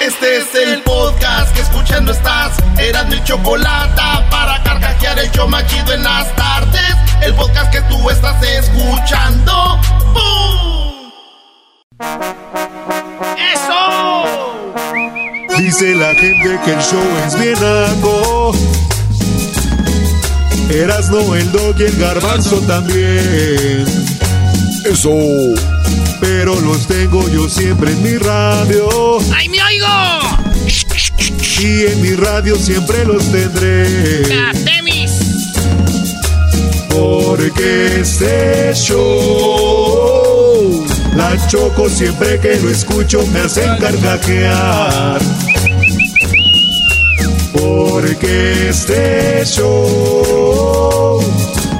Este es el podcast que escuchando estás. Eran mi chocolate para carcajear el show machido en las tardes. El podcast que tú estás escuchando. ¡Bum! ¡Eso! Dice la gente que el show es bien algo. Erasno, el dog y el garbanzo también. Eso. Pero los tengo yo siempre en mi radio. ¡Ay, me oigo! Y en mi radio siempre los tendré. ¡Temis! Porque este show, la choco siempre que lo escucho me hacen carcajear. Porque este show,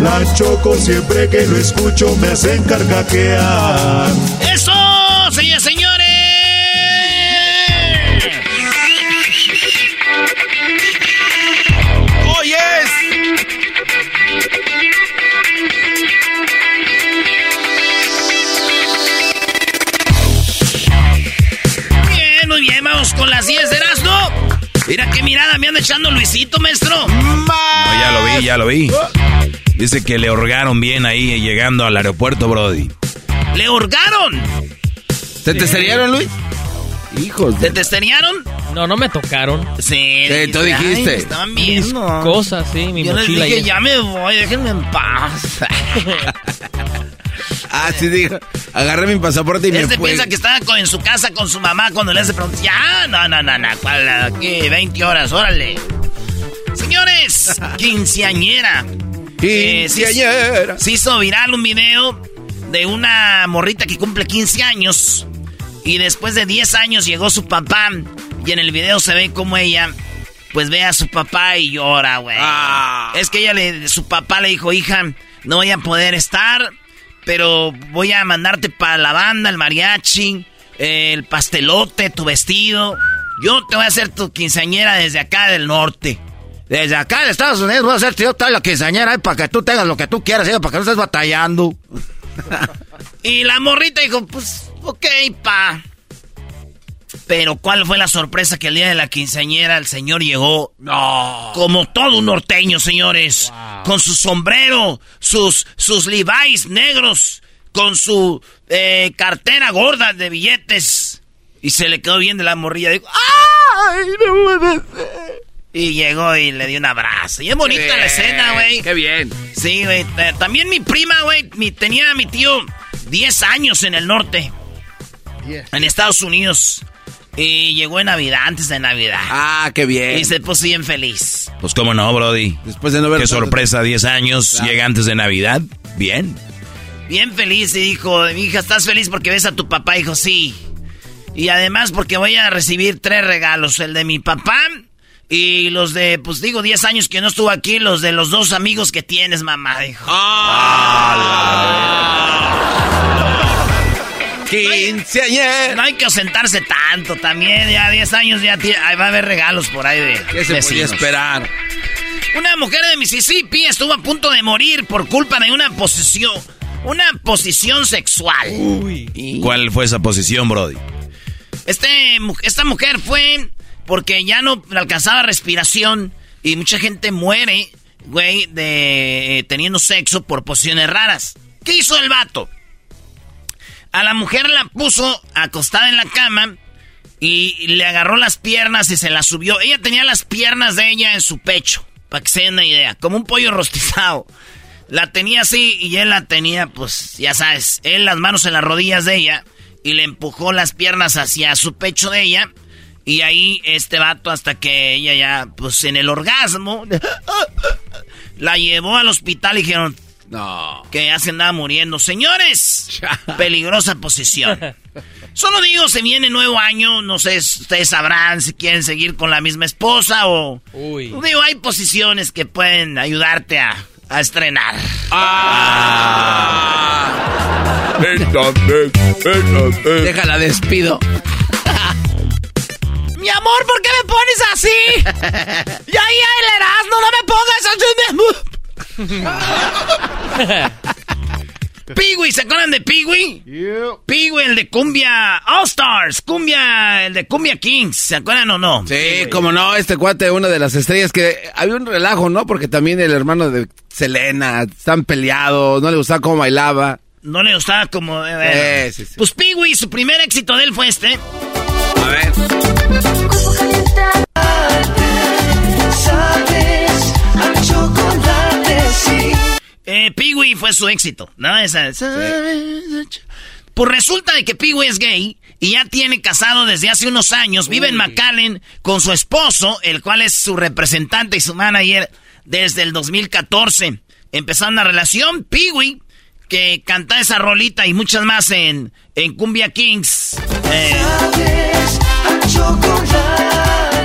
la choco siempre que lo escucho me hacen carcajear. ¡Eso, Mira qué mirada me anda echando Luisito, maestro. No, ya lo vi, ya lo vi. Dice que le hurgaron bien ahí llegando al aeropuerto, Brody. ¡Le hurgaron! ¿Te testearon, Luis? Hijos ¿Te testearon? No, no me tocaron. Sí. Sí, tú ay, dijiste. me estaban viendo. Cosas, sí, mi Yo les mochila y dije, eso. ya me voy, déjenme en paz. Ah, sí, dijo. Agarré mi pasaporte y me Este fui. piensa que estaba con- en su casa con su mamá cuando le hace preguntas. Ya, no, no, no, no. ¿cuál? Aquí, 20 horas, órale. Señores, quinceañera. Eh, se- Quinceañera. Se hizo viral un video de una morrita que cumple 15 años. Y después de 10 años llegó su papá. Y en el video se ve como ella, pues ve a su papá y llora, güey. Ah. Es que ella le, su papá le dijo, hija, no voy a poder estar, pero voy a mandarte para la banda, el mariachi, el pastelote, tu vestido. Yo te voy a hacer tu quinceañera desde acá del norte. Desde acá de Estados Unidos voy a hacerte yo toda la quinceañera ahí para que tú tengas lo que tú quieras, hija, para que no estés batallando. y la morrita dijo, pues, ok, pa. Pero ¿cuál fue la sorpresa que el día de la quinceañera el señor llegó? No. Como todo un norteño, señores. Con su sombrero, sus, sus Levi's negros, con su eh, cartera gorda de billetes. Y se le quedó bien de la morrilla. Dijo, ¡ay, no puede ser! Y llegó y le dio un abrazo. Y es bonita la escena, güey. Qué bien. Sí, güey. Eh, También mi prima, güey, mi- tenía a mi tío 10 años en el norte. En Estados Unidos. Y llegó en Navidad, antes de Navidad. Ah, qué bien. Y se puso bien feliz. Pues cómo no, Brody. Después de no ver Qué sorpresa, 10 años, llega antes de Navidad. Bien. Bien feliz y dijo, mi hija, ¿estás feliz porque ves a tu papá? Dijo, sí. Y además porque voy a recibir tres regalos. El de mi papá y los de, pues digo, 10 años que no estuvo aquí, los de los dos amigos que tienes, mamá. Dijo. Quinceañera. No hay que ausentarse tanto también. Ya 10 años ya ahí va a haber regalos por ahí de ¿Qué se podía esperar? Una mujer de Mississippi estuvo a punto de morir por culpa de una posición, una posición sexual. ¿Cuál fue esa posición, Brody? Este, esta mujer fue porque ya no alcanzaba respiración y mucha gente muere, güey, de eh, teniendo sexo por posiciones raras. ¿Qué hizo el vato? A la mujer la puso acostada en la cama Y le agarró las piernas y se las subió. Ella tenía las piernas de ella en su pecho, para que se den una idea, como un pollo rostizado. La tenía así y él la tenía, pues, ya sabes, él las manos en las rodillas de ella y le empujó las piernas hacia su pecho de ella. Y ahí este vato hasta que ella ya, pues en el orgasmo, la llevó al hospital y dijeron, No. que ya se andaba muriendo. Señores, peligrosa posición. Solo digo, se viene nuevo año, no sé, ustedes sabrán si quieren seguir con la misma esposa o... Uy. Digo, hay posiciones que pueden ayudarte a, a estrenar. Déjala, despido. Mi amor, ¿por qué me pones así? ya, ya, el Erasmo, no me pongas así. Piwi, ¿se acuerdan de Piwi? Piwi, el de Cumbia All Stars, Cumbia, el de Cumbia Kings, ¿se acuerdan o no? Sí, como no, este cuate, una de las estrellas que había un relajo, ¿no? Porque también el hermano de Selena, están peleados, no le gustaba cómo bailaba. No le gustaba como... eh, bueno. Sí, sí, sí. Pues Piwi, su primer éxito de él fue este. A ver. Eh, Peewee fue su éxito, ¿no? Esa. Pues resulta de que Peewee es gay y ya tiene casado desde hace unos años. Vive en McAllen con su esposo, el cual es su representante y su manager desde el 2014. Empezaron una relación, Peewee, que canta esa rolita y muchas más en, en Cumbia Kings. Eh,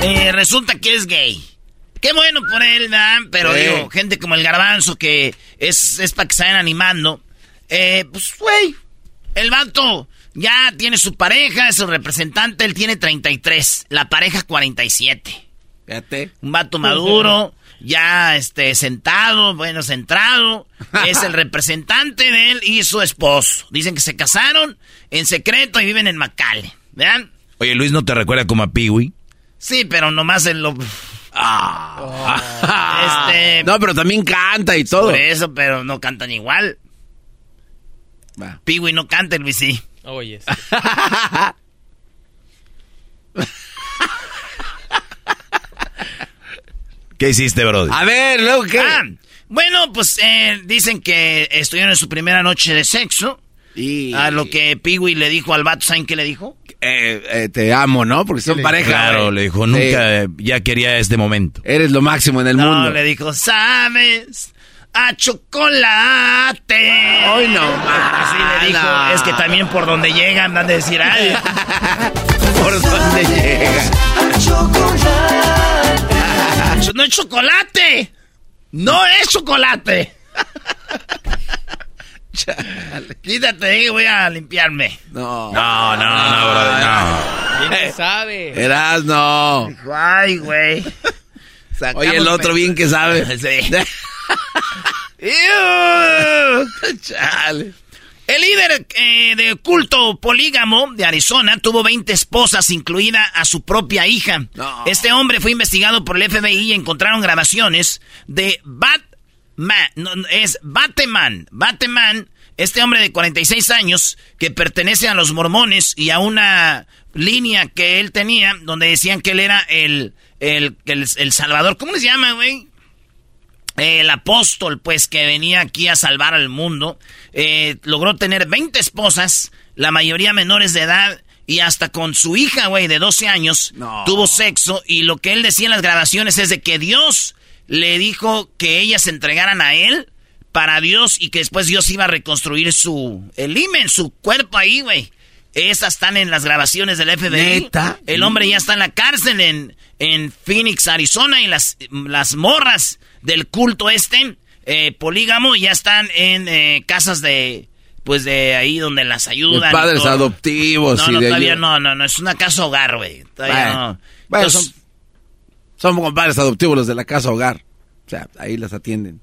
eh, resulta que es gay. Qué bueno por él, ¿verdad? Pero Sí. digo, gente como el garbanzo que es, es para que se vayan animando. Eh, pues, güey, el vato ya tiene su pareja, es su representante, él tiene 33, la pareja 47. Fíjate. Un vato maduro, ya este, sentado, bueno, centrado. Es el representante de él y su esposo. Dicen que se casaron en secreto y viven en Macale. ¿Vean? Oye, Luis, ¿no te recuerda como a Peewee? Sí, pero nomás en lo... Este... No, pero también canta y todo. Por eso, pero no cantan igual. Va. Piwi no canta, Luis sí. Oye. ¿Qué hiciste, Brody? A ver, luego qué. Ah, bueno, pues eh, dicen que estuvieron en su primera noche de sexo. Y, A lo que Piwi le dijo al vato, ¿saben qué le dijo? Eh, eh, te amo, ¿no? Porque son pareja. Claro, le dijo, Sí. nunca eh, ya quería este momento. Eres lo máximo en el no, mundo. le dijo, ¿sabes? A chocolate. Ay, no Así le dijo, no. es que también por donde llegan van a decir, ay, ¿Por dónde llega? no es chocolate. No es chocolate. Quítate, eh, voy a limpiarme. No. No, no, no, Brody, no. ¿Quién te sabe? Eras no. Ay, güey. Oye, el otro bien que sabe. Sí. Chale. El líder eh, de culto polígamo de Arizona tuvo 20 esposas, incluida a su propia hija. No. Este hombre fue investigado por el FBI y encontraron grabaciones de Batman. No, es Bateman. Bateman, este hombre de 46 años que pertenece a los mormones y a una línea que él tenía donde decían que él era el, el, el, el salvador. ¿Cómo les llama, güey? el apóstol, pues, que venía aquí a salvar al mundo, eh, logró tener 20 esposas, la mayoría menores de edad, y hasta con su hija, güey, de 12 años, No. tuvo sexo, y lo que él decía en las grabaciones es de que Dios le dijo que ellas se entregaran a él para Dios y que después Dios iba a reconstruir su, el himen, su cuerpo ahí, güey. Esas están en las grabaciones del FBI. ¿Neta? El hombre ya está en la cárcel en, en Phoenix, Arizona, y las, las morras del culto este, eh, polígamo, ya están en eh, casas de, pues de ahí donde las ayudan. padres adoptivos No, y no, de todavía no, no, no, es una casa hogar, güey. Todavía Bueno. no. Bueno, Entonces, son, son como padres adoptivos los de la casa hogar. O sea, ahí las atienden.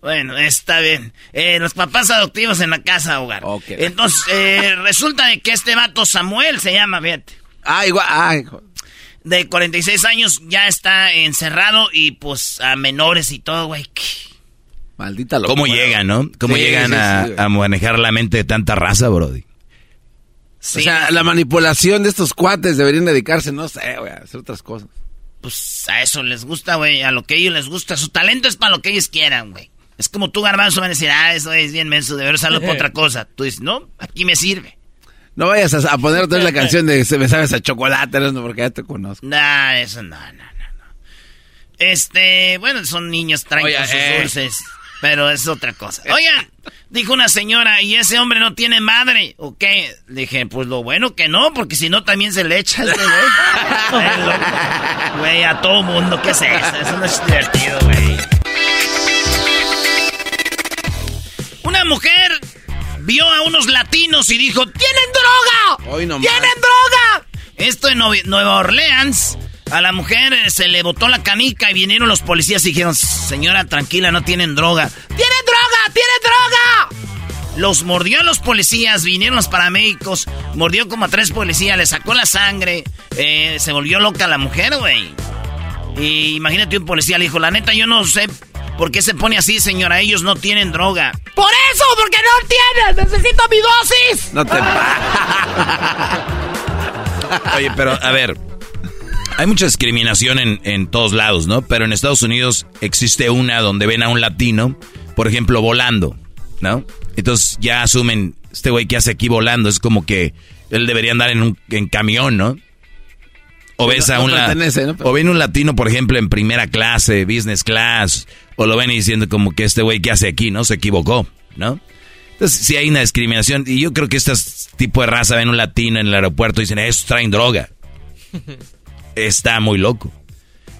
Bueno, está bien. Eh, los papás adoptivos en la casa hogar. Ok. Entonces, eh, resulta de que este vato Samuel se llama, fíjate. Ah, igual. Ah, hijo. De 46 años ya está encerrado y pues a menores y todo, güey. Maldita locura. ¿Cómo llegan, no? ¿Cómo Sí, llegan sí, a, sí, güey. a manejar la mente de tanta raza, Brody? Sí, o sea, la manipulación de estos cuates deberían dedicarse, no sé, güey, a hacer otras cosas. Pues a eso les gusta, güey, a lo que a ellos les gusta. Su talento es para lo que ellos quieran, güey. Es como tú, Garbanzo, van a decir, ah, eso es bien menso, de ver usarlo para otra cosa. Tú dices, no, aquí me sirve. No vayas a, a poner otra vez la canción de Se me sabes a chocolate, no, porque ya te conozco. Nah, eso no, no, no, no. Este, bueno, son niños, traen Oye, sus eh. dulces, pero es otra cosa. Oigan, dijo una señora, ¿y ese hombre no tiene madre? ¿O qué? Dije, pues lo bueno que no, porque si no también se le echa a este güey. Güey, a todo mundo, ¿qué es eso? Eso no es divertido, güey. Una mujer vio a unos latinos y dijo, ¡Tienen droga! Hoy no ¡Tienen droga! Esto en Nueva Orleans. A la mujer eh, se le botó la canica y vinieron los policías y dijeron, señora, tranquila, no tienen droga. ¡Tienen droga! ¡Tienen droga! Los mordió a los policías, vinieron los paramédicos, mordió como a tres policías, le sacó la sangre, eh, se volvió loca la mujer, güey. Y imagínate un policía le dijo, la neta yo no sé por qué se pone así, señora, ellos no tienen droga. ¡Por eso! ¡Porque no tienen! ¡Necesito mi dosis! No te Oye, pero a ver, hay mucha discriminación en, en todos lados, ¿no? Pero en Estados Unidos existe una donde ven a un latino, por ejemplo, volando, ¿no? Entonces ya asumen, este güey que hace aquí volando, es como que él debería andar en un en camión, ¿no? O ves a no un o ven un latino, por ejemplo, en primera clase, business class, o lo ven y diciendo como que este güey que hace aquí, ¿no? Se equivocó, ¿no? Entonces, sí hay una discriminación. Y yo creo que este tipo de raza ven un latino en el aeropuerto y dicen, estos traen droga. Está muy loco.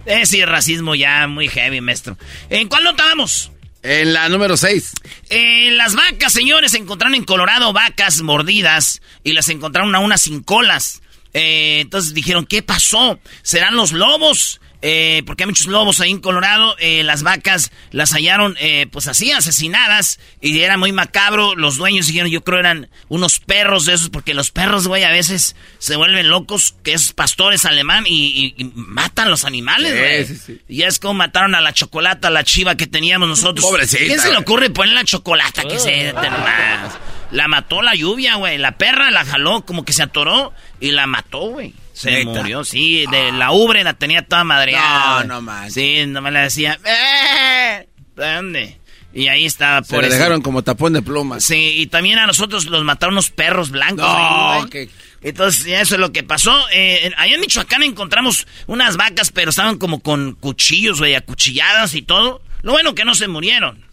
Eh, sí, racismo ya muy heavy, maestro. ¿En cuál nota vamos? En la número 6. Eh, las vacas, señores, se encontraron en Colorado vacas mordidas y las encontraron a unas sin colas. Eh, entonces dijeron, ¿qué pasó? ¿Serán los lobos? Eh, porque hay muchos lobos ahí en Colorado. Eh, las vacas las hallaron, eh, pues así, asesinadas. Y era muy macabro. Los dueños dijeron, yo creo eran unos perros de esos. Porque los perros, güey, a veces se vuelven locos. Que es pastores alemán y, y- y matan los animales, Sí, güey. sí, sí. Y ya es como mataron a la chocolata, la chiva que teníamos nosotros. Pobrecita, ¿Quién se le ocurre poner la chocolata que se nomás? La mató la lluvia, güey. La perra la jaló, como que se atoró y la mató, güey. Se ¿Neta? murió, sí. De la ubre la tenía toda madreada. No, no. Sí, nomás le decía, ¡eh! ¿Dónde? Y ahí estaba, Se por le eso. dejaron como tapón de plumas. Sí, y también a nosotros los mataron unos perros blancos. No, ahí, Entonces, eso es lo que pasó. Eh, en- allá en Michoacán encontramos unas vacas, pero estaban como con cuchillos, güey, acuchilladas y todo. Lo bueno que no se murieron.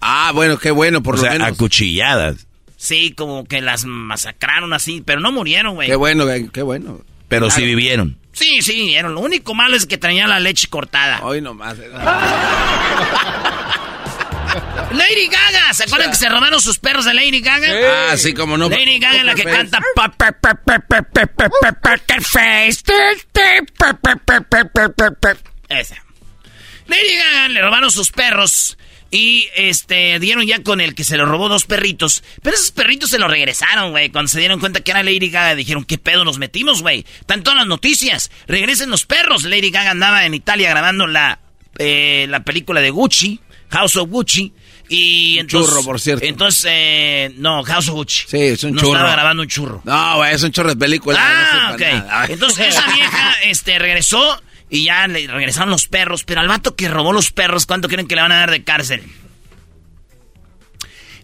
Ah, bueno, qué bueno, por o lo sea, menos. acuchilladas. Sí, como que las masacraron así, pero no murieron, güey. Qué bueno, qué bueno. Pero Claro. sí vivieron. Sí, sí, vieron. Lo único malo es que traían la leche cortada. Hoy nomás. eh. Lady Gaga, ¿se acuerdan que se robaron sus perros de Lady Gaga? Ah, sí, como no. Lady Gaga es la que canta Esa. Lady Gaga le robaron sus perros y este dieron ya con el que se le robó dos perritos. Pero esos perritos se los regresaron, güey. Cuando se dieron cuenta que era Lady Gaga, dijeron, ¿qué pedo nos metimos, güey? Están todas las noticias. Regresen los perros. Lady Gaga andaba en Italia grabando la, eh, la película de Gucci, House of Gucci. Y entonces, churro, por cierto. Entonces, eh, no, House of Gucci. Sí, es un no churro. estaba grabando un churro. No, güey, es un chorro de película. Ah, no ok. nada. Entonces esa vieja este, regresó y ya le regresaron los perros. Pero al vato que robó los perros, ¿cuánto creen que le van a dar de cárcel?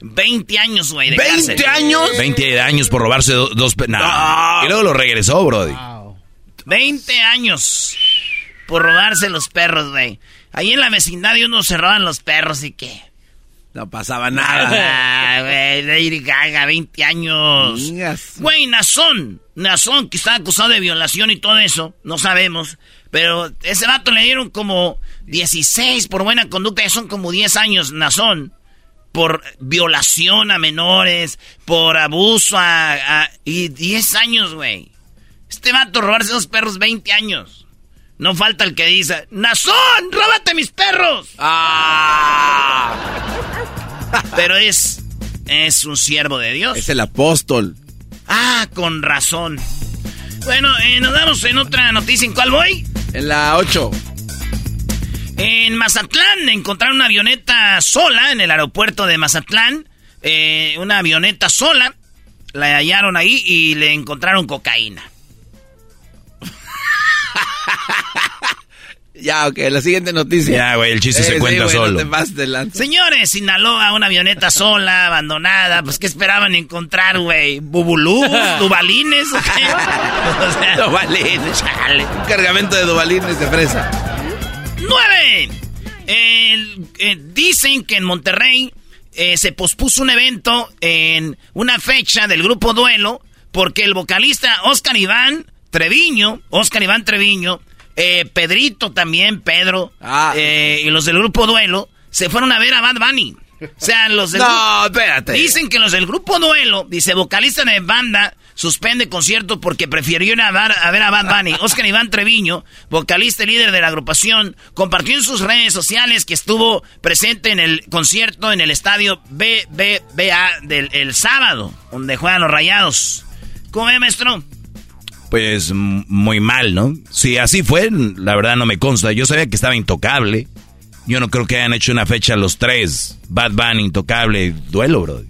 20 años, güey, de 20 cárcel. años. 20 años por robarse do- dos... pe- No. No. Y luego lo regresó, Brody. 20 años por robarse los perros, güey. Ahí en la vecindad de uno se roban los perros y qué. No pasaba nada. Ah, güey, Lady Gaga, 20 años. Güey, Nazón. Nazón, que está acusado de violación y todo eso. No sabemos. Pero ese vato le dieron como 16 por buena conducta. Ya son como 10 años, Nazón. Por violación a menores. Por abuso a... a- y 10 años, güey. Este vato robarse dos perros 20 años. No falta el que dice, Nazón, róbate mis perros. Ah, Pero es... Es un siervo de Dios. es el apóstol. Ah, con razón. Bueno, eh, nos damos en otra noticia. ¿En cuál voy? En la 8. En Mazatlán encontraron una avioneta sola en el aeropuerto de Mazatlán. Eh, una avioneta sola. la hallaron ahí y le encontraron cocaína. Ya, ok, la siguiente noticia. Ya, güey, el chiste se Eh, cuenta sí, güey, solo. no te pases. Señores, Sinaloa, una avioneta sola, abandonada. Pues, ¿qué esperaban encontrar, güey? ¿Bubulú? ¿Dubalines? ¿O qué? O sea, Dubalines. chale. Un cargamento de dubalines de fresa. ¡Nueve! El- eh, dicen que en Monterrey eh, se pospuso un evento en una fecha del grupo Duelo porque el vocalista Oscar Iván Treviño, Oscar Iván Treviño, eh, Pedrito también, Pedro, Ah. eh, y los del grupo Duelo se fueron a ver a Bad Bunny. O sea, los del No, espérate. Dicen que los del grupo Duelo, dice vocalista de banda, suspende concierto porque prefirió ir a, ver a ver a Bad Bunny. Oscar Iván Treviño, vocalista y líder de la agrupación, compartió en sus redes sociales que estuvo presente en el concierto en el estadio BBVA del el sábado, donde juegan los rayados. ¿Cómo ve, maestro? Pues muy mal, ¿no? Si así fue, la verdad no me consta. Yo sabía que estaba intocable. Yo no creo que hayan hecho una fecha los tres. Bad Bunny, intocable, duelo, bro.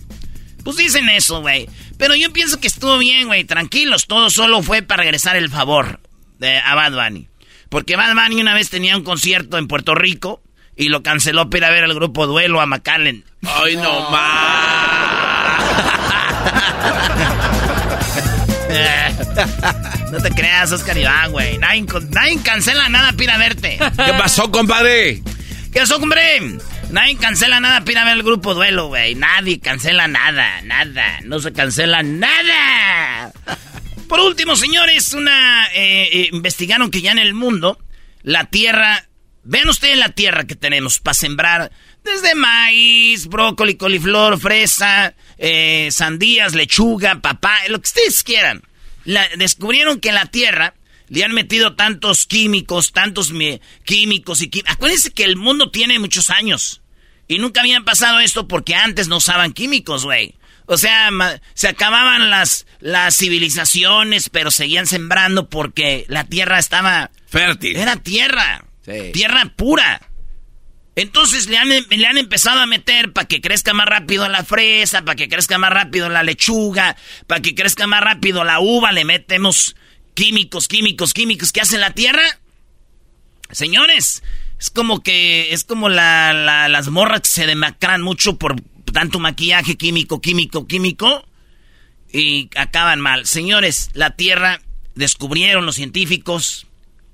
Pues dicen eso, güey. Pero yo pienso que estuvo bien, güey. Tranquilos, todo solo fue para regresar el favor de, a Bad Bunny. Porque Bad Bunny una vez tenía un concierto en Puerto Rico y lo canceló para ir a ver al grupo Duelo a McAllen. Ay, no no te creas, Oscar Iván, güey. Nadie, nadie cancela nada para ir a verte. ¿Qué pasó, compadre? ¿Qué pasó, hombre? Nadie cancela nada para ir a ver el grupo Duelo, güey. Nadie cancela nada, nada. No se cancela nada. Por último, señores, una eh, eh, investigaron que ya en el mundo la tierra, vean ustedes la tierra que tenemos para sembrar desde maíz, brócoli, coliflor, fresa, eh, sandías, lechuga, papá, lo que ustedes quieran. La- descubrieron que la tierra le han metido tantos químicos, tantos mi- químicos y químicos. Acuérdense que el mundo tiene muchos años. Y nunca habían pasado esto porque antes no usaban químicos, güey. O sea, se acababan las, las civilizaciones, pero seguían sembrando porque la tierra estaba... Fértil. Era tierra. Sí. Tierra pura. Entonces le han, le han empezado a meter para que crezca más rápido la fresa, para que crezca más rápido la lechuga, para que crezca más rápido la uva. Le metemos químicos, químicos, químicos que hace la tierra. Señores, es como que es como la, la- las morras que se demacran mucho por tanto maquillaje químico, químico, químico y acaban mal. Señores, la tierra descubrieron los científicos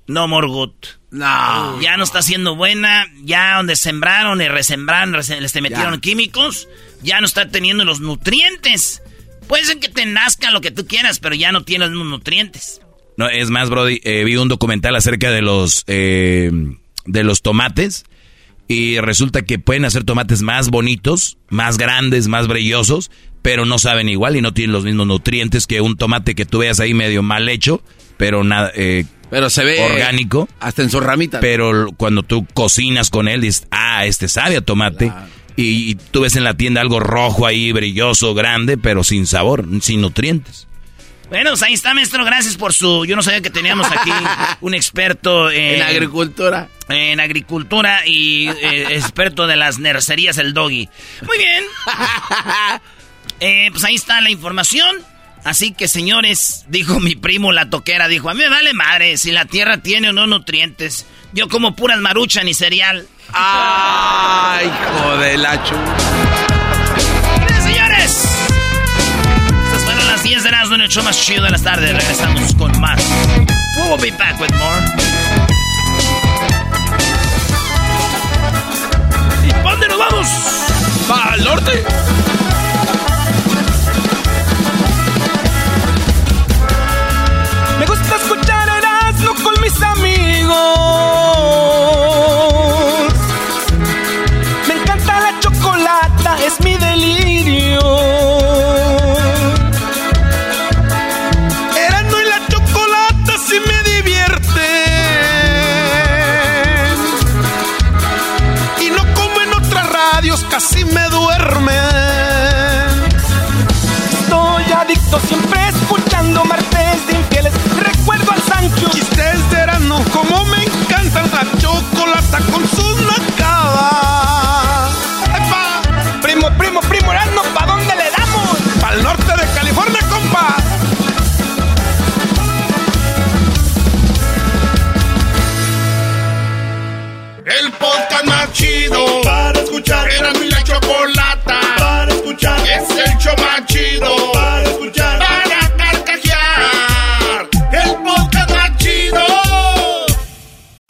no more good. No. Ya no está siendo buena, ya donde sembraron y resembraron, rese- les te metieron Ya. químicos, ya no está teniendo los nutrientes. Puede ser que te nazca lo que tú quieras, pero ya no tienes los nutrientes. No, es más, Brody, eh, vi un documental acerca de los, eh, de los tomates y resulta que pueden hacer tomates más bonitos, más grandes, más brillosos, pero no saben igual y no tienen los mismos nutrientes que un tomate que tú veas ahí medio mal hecho, pero nada, eh, Pero se ve. orgánico. Hasta en su ramita. Pero cuando tú cocinas con él, dices, ah, este sabe a tomate. Y, y tú ves en la tienda algo rojo ahí, brilloso, grande, pero sin sabor, sin nutrientes. Bueno, pues ahí está, maestro. Gracias por su. Yo no sabía que teníamos aquí un experto en, En agricultura. en agricultura y eh, experto de las nercerías, el doggy. Muy bien. Eh, pues ahí está la información. Así que, señores, dijo mi primo la toquera, dijo, a mí me vale madre si la tierra tiene o no nutrientes. Yo como puras maruchan y cereal. ¡Ay, hijo de la chu! Bien, señores. Estas fueron las 10 de las el show más chido de las tardes. Regresamos con más. We will be back with more. ¿Y dónde nos vamos? ¡Para el norte! Mis amigos. Es el show más chido.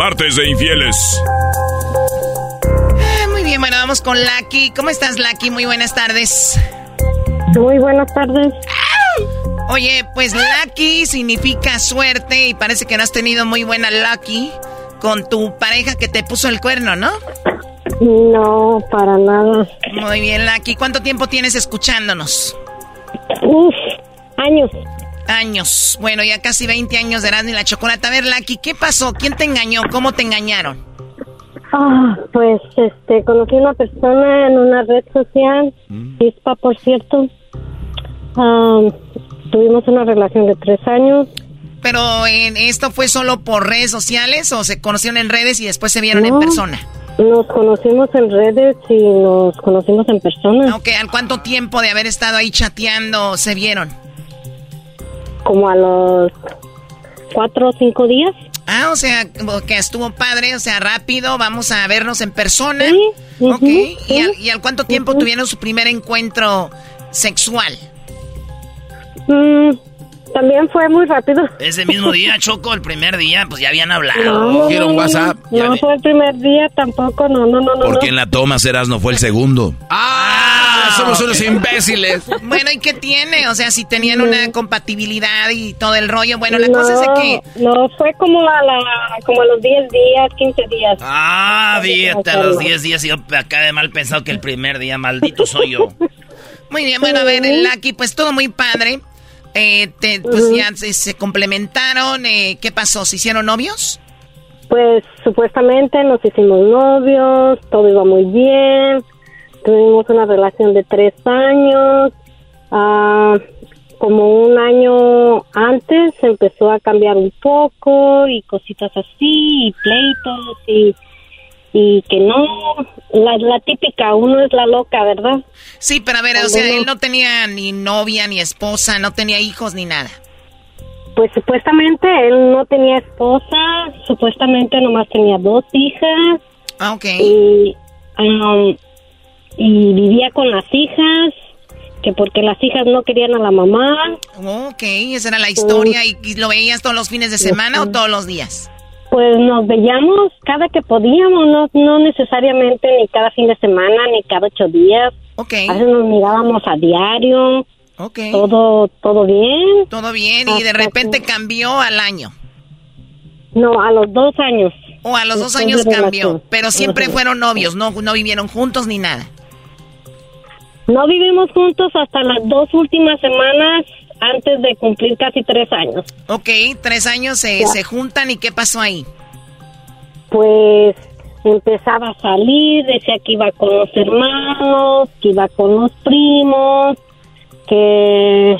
Martes de Infieles. Muy bien, bueno, vamos con Lucky. ¿Cómo estás, Lucky? Muy buenas tardes. Muy buenas tardes. Oye, pues Lucky significa suerte y parece que no has tenido muy buena Lucky con tu pareja que te puso el cuerno, ¿no? No, para nada. Muy bien, Lucky. ¿Cuánto tiempo tienes escuchándonos? Uf, años. Años. Bueno, ya casi 20 años de Erasmo y la Chocolata. A ver, Lucky, ¿qué pasó? ¿Quién te engañó? ¿Cómo te engañaron? Ah, pues, este, conocí a una persona en una red social, Chispa, por cierto. Ah, tuvimos una relación de tres años. ¿Pero en esto fue solo por redes sociales o se conocieron en redes y después se vieron en persona? Nos conocimos en redes y nos conocimos en persona. Ok, ¿al cuánto tiempo de haber estado ahí chateando se vieron? Como a los cuatro o cinco días. Ah, o sea, que estuvo padre, o sea, rápido, vamos a vernos en persona. ujú, ok, ¿Y, sí. al, y al cuánto tiempo tuvieron su primer encuentro sexual? Mm, también fue muy rápido. Ese mismo día, Choco, el primer día, pues ya habían hablado. No, no, no, no, No fue el primer día tampoco, no, no, no, no. Porque no. en la toma Erasmo fue el segundo. ¡Ah! Somos unos imbéciles. Bueno, ¿y qué tiene? O sea, si tenían una compatibilidad y todo el rollo. Bueno, la no, cosa es de que... No, fue como a, la, como a los 10 días, 15 días. Ah, fíjate, a los 10 días yo acá de mal pensado que el primer día, maldito soy yo. Muy bien, bueno, a ver, Lucky, pues todo muy padre. Eh, te- pues ya se, se complementaron. eh, ¿Qué pasó? ¿Se hicieron novios? Pues supuestamente nos hicimos novios, todo iba muy bien. Tuvimos una relación de tres años. Ah, como un año antes empezó a cambiar un poco y cositas así, y pleitos y, y que no. La, la típica, uno es la loca, ¿verdad? Sí, pero a ver, o sea, él no tenía ni novia, ni esposa, no tenía hijos, ni nada. Pues supuestamente él no tenía esposa, supuestamente nomás tenía dos hijas. Ah, ok. Y, um, y vivía con las hijas, que porque las hijas no querían a la mamá. Ok, esa era la historia. ¿Y, y lo veías todos los fines de semana o todos los días? Pues nos veíamos cada que podíamos, no, no necesariamente ni cada fin de semana, ni cada ocho días. Ok. A veces nos mirábamos a diario. Ok. Todo, todo bien. Todo bien, y de repente cambió al año. No, a los dos años. O a los dos años cambió. Pero siempre Ajá. fueron novios, no, no vivieron juntos ni nada. No vivimos juntos hasta las dos últimas semanas antes de cumplir casi tres años. Ok, tres años se, se juntan y ¿qué pasó ahí? Pues empezaba a salir, decía que iba con los hermanos, que iba con los primos, que...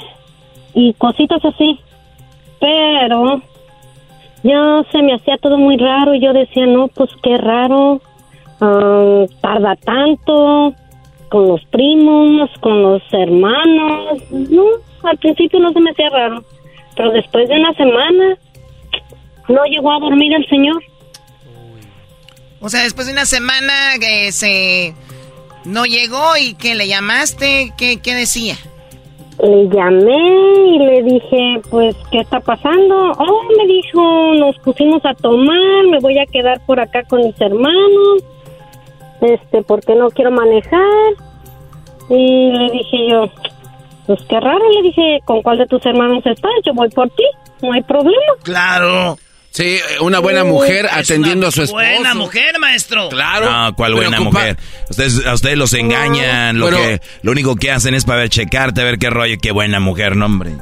y cositas así. Pero ya se me hacía todo muy raro y yo decía, no, pues qué raro, ah, tarda tanto. con los primos, con los hermanos. No, al principio no se me hacía raro. Pero después de una semana, no llegó a dormir el señor. O sea, después de una semana que se no llegó y que le llamaste, ¿qué, qué decía? Le llamé y le dije, pues, ¿qué está pasando? Oh, me dijo, nos pusimos a tomar, me voy a quedar por acá con mis hermanos, este, porque no quiero manejar. Y le dije yo, pues qué raro, le dije, ¿con cuál de tus hermanos estás? Yo voy por ti, no hay problema. Claro. Sí, una buena mujer atendiendo a su esposo. Buena mujer, maestro. Claro. No, ¿cuál buena mujer? Ustedes, a ustedes los engañan, lo, que, lo único que hacen es para ver, checarte, a ver qué rollo, qué buena mujer, no, hombre.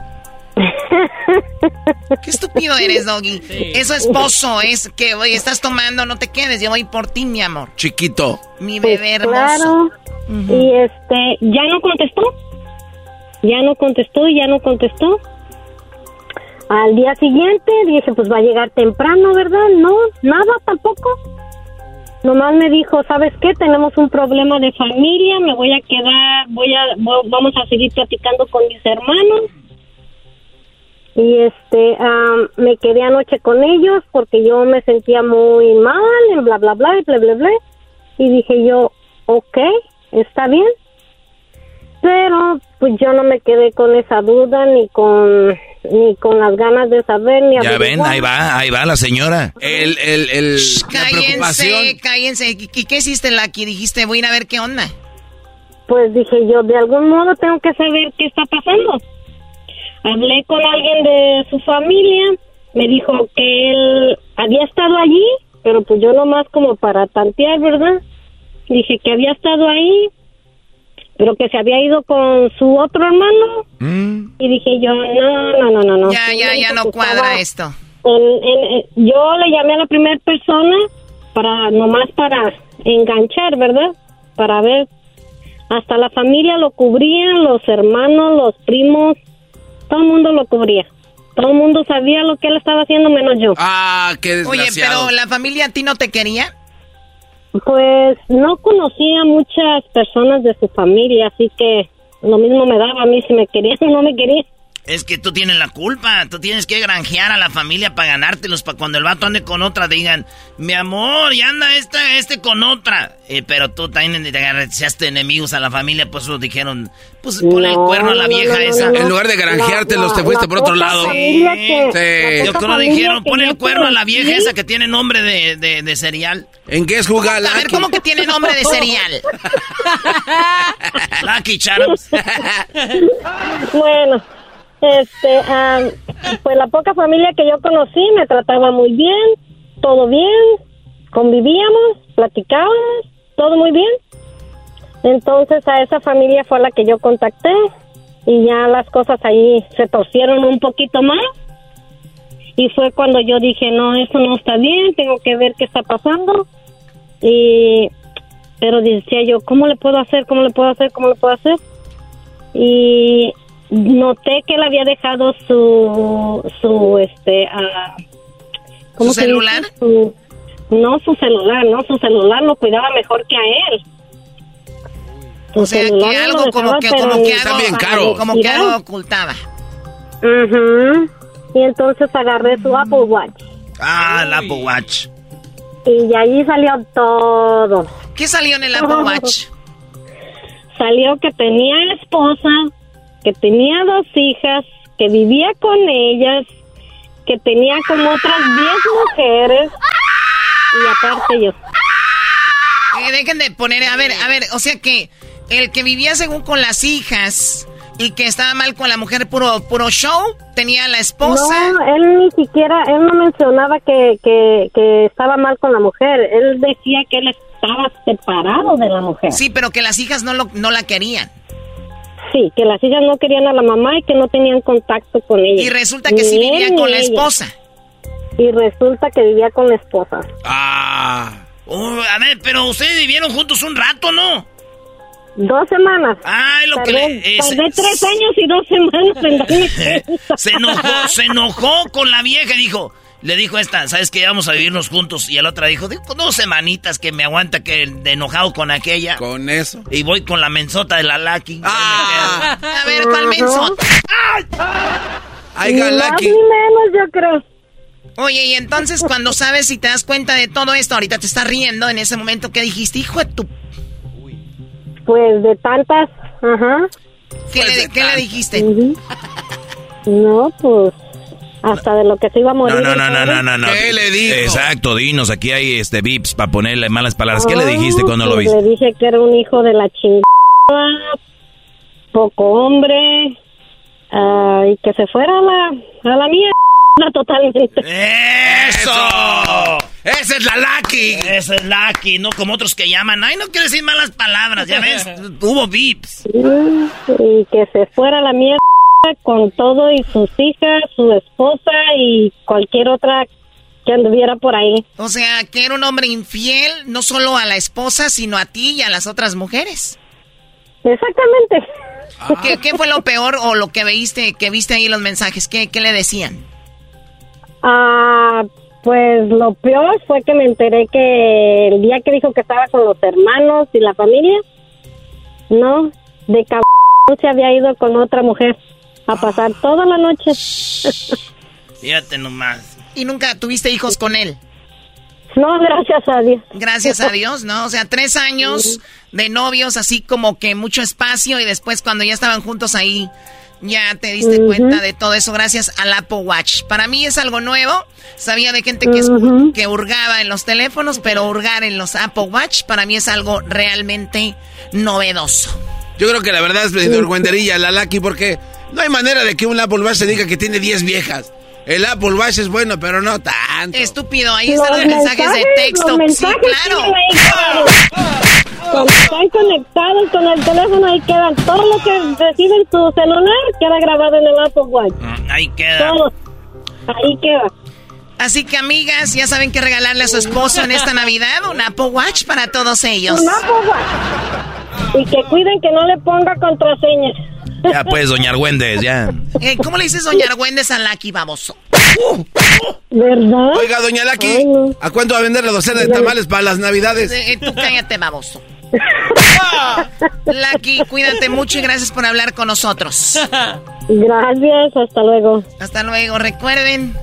Qué estúpido eres, Doggy. Eso esposo es que, oye, estás tomando, no te quedes, yo voy por ti, mi amor. Chiquito. Mi Pues bebé hermoso. claro. Y este, ya no contestó. Ya no contestó y ya no contestó. Al día siguiente dije, pues va a llegar temprano, ¿verdad? No, nada tampoco. Nomás me dijo, ¿sabes qué? Tenemos un problema de familia, me voy a quedar, voy a, vamos a seguir platicando con mis hermanos. Y este, me quedé anoche con ellos porque yo me sentía muy mal, en bla, bla, bla, y bla, bla, bla. Y dije yo, ok, está bien. Pero pues yo no me quedé con esa duda ni con ni con las ganas de saber ni Ya ven, ahí va, ahí va la señora. El, el, el, la preocupación. Cállense, cállense. ¿Y qué hiciste, Lucky? Dijiste, voy a ir a ver qué onda. Pues dije yo, de algún modo tengo que saber qué está pasando. Hablé con alguien de su familia, me dijo que él había estado allí, pero pues yo nomás como para tantear, ¿verdad? Dije que había estado ahí, pero que se había ido con su otro hermano. Y dije yo, no, no, no, no, no. Ya, ya, ya no cuadra esto. en- en- en- yo le llamé a la primera persona para, nomás para enganchar, ¿verdad? Para ver. Hasta la familia lo cubrían, los hermanos, los primos, todo el mundo lo cubría. Todo el mundo sabía lo que él estaba haciendo menos yo. Ah, qué Oye, desgraciado. pero la familia a ti no te quería. Pues no conocía muchas personas de su familia, así que lo mismo me daba a mí si me querían o no me querían. Es que tú tienes la culpa. Tú tienes que granjear a la familia para ganártelos. Para cuando el vato ande con otra, digan: Mi amor, ya anda esta, este con otra. Eh, pero tú también te agarraste enemigos a la familia. Pues eso dijeron: Pues ponle el No, cuerno a la no, no, vieja no, no, esa. no. En lugar de granjeártelos, te fuiste por otro lado. familia que- Sí. la Yo creo dijeron: Ponle el cuerno a la vieja esa que tiene nombre de, de, de cereal. ¿En qué es jugar, A ver, Lucky? ¿cómo que tiene nombre de cereal? Lucky Charms. Bueno, este, am, pues la poca familia que yo conocí me trataba muy bien, todo bien, convivíamos, platicábamos, todo muy bien. Entonces a esa familia fue la que yo contacté y ya las cosas ahí se torcieron un poquito más. Y fue cuando yo dije, no, eso no está bien, tengo que ver qué está pasando. Y, pero decía yo, ¿cómo le puedo hacer? ¿Cómo le puedo hacer? ¿Cómo le puedo hacer? y noté que él había dejado su su este ah, ¿Su se dice? celular? Su- no su celular no su celular lo cuidaba mejor que a él Su O sea, que algo como que, como que algo, bien caro. como que algo ocultaba. Ujú. y entonces agarré su Apple Watch Ah, el Apple Watch. y de ahí salió todo ¿Qué salió en el Apple Watch? salió que tenía esposa, que tenía dos hijas, que vivía con ellas, que tenía como otras 10 mujeres y aparte yo. Eh, dejen de poner, a ver, a ver, o sea que el que vivía según con las hijas y que estaba mal con la mujer puro puro show, tenía la esposa. No, él ni siquiera, él no mencionaba que, que, que estaba mal con la mujer, él decía que él estaba separado de la mujer. Sí, pero que las hijas no lo, no la querían. Sí, que las hijas no querían a la mamá y que no tenían contacto con ella. Y resulta que sí Ni él vivía con la ella. esposa. Y resulta que vivía con la esposa. Ah. Oh, a ver, pero ustedes vivieron juntos un rato, ¿no? Dos semanas. Ah, lo que Tardé, le... es- tardé tres años y dos semanas en darme cuenta. se enojó, se enojó con la vieja y dijo, Le dijo esta, ¿sabes qué? Vamos a vivirnos juntos. Y la otra dijo, digo, dos semanitas que me aguanta que de enojado con aquella. Con eso. Y voy con la mensota de la Lucky. Ah. A ver, ¿cuál mensota? Ay, Lucky. ni menos, yo creo. Oye, y entonces cuando sabes y te das cuenta de todo esto, ahorita te estás riendo en ese momento que dijiste, hijo de tu... Pues de tantas, ajá. ¿Qué, Pues le, ¿qué le dijiste? No, pues hasta de lo que se iba a morir. No, no, no, no, no, no. ¿Qué le dijo? Exacto, dinos, aquí hay este vips para ponerle malas palabras. ¿Qué le dijiste cuando lo viste? Le dije que era un hijo de la chingada, poco hombre, ah, y que se fuera a la, a la mía totalmente. ¡Eso! ¡Esa es la Lucky! Esa es Lucky, no como otros que llaman. Ay, no quiero decir malas palabras, ya ves. Hubo vips. Y que se fuera a la mierda con todo y sus hijas, su esposa y cualquier otra que anduviera por ahí. O sea, que era un hombre infiel, no solo a la esposa, sino a ti y a las otras mujeres. Exactamente. ¿Qué, qué fue lo peor o lo que viste, que viste ahí los mensajes? ¿Qué, qué le decían? Ah, pues lo peor fue que me enteré que el día que dijo que estaba con los hermanos y la familia, no, de cabrón se había ido con otra mujer a pasar toda la noche. Fíjate nomás. ¿Y nunca tuviste hijos con él? No, gracias a Dios. Gracias a Dios, ¿no? O sea, tres años de novios, así como que mucho espacio y después cuando ya estaban juntos ahí, ya te diste cuenta de todo eso gracias al Apple Watch. Para mí es algo nuevo. Sabía de gente que, es- Ujú. que hurgaba en los teléfonos, pero hurgar en los Apple Watch para mí es algo realmente novedoso. Yo creo que la verdad es medio vergüenderilla la Lucky porque no hay manera de que un Apple Watch se diga que tiene 10 viejas. El Apple Watch es bueno, pero no tanto. Estúpido, ahí están los mensajes de texto. Los Sí, mensajes claro. Cuando están conectados con el teléfono, ahí quedan. Todo lo que recibe en tu celular queda grabado en el Apple Watch. Ahí queda. Todo. Ahí queda. Así que amigas, ya saben qué regalarle a su esposo en esta Navidad, un Apple Watch para todos ellos. Un Apple Watch. Y que cuiden que no le ponga contraseña. Ya pues, doña Argüendes, ya. Eh, ¿Cómo le dices doña Argüendes a Lucky, baboso? ¿Verdad? Oiga, doña Lucky, ¿a cuánto va a vender la docena de tamales para las navidades? Eh, tú cállate, baboso. Lucky, cuídate mucho y gracias por hablar con nosotros. Gracias, hasta luego. Hasta luego. Recuerden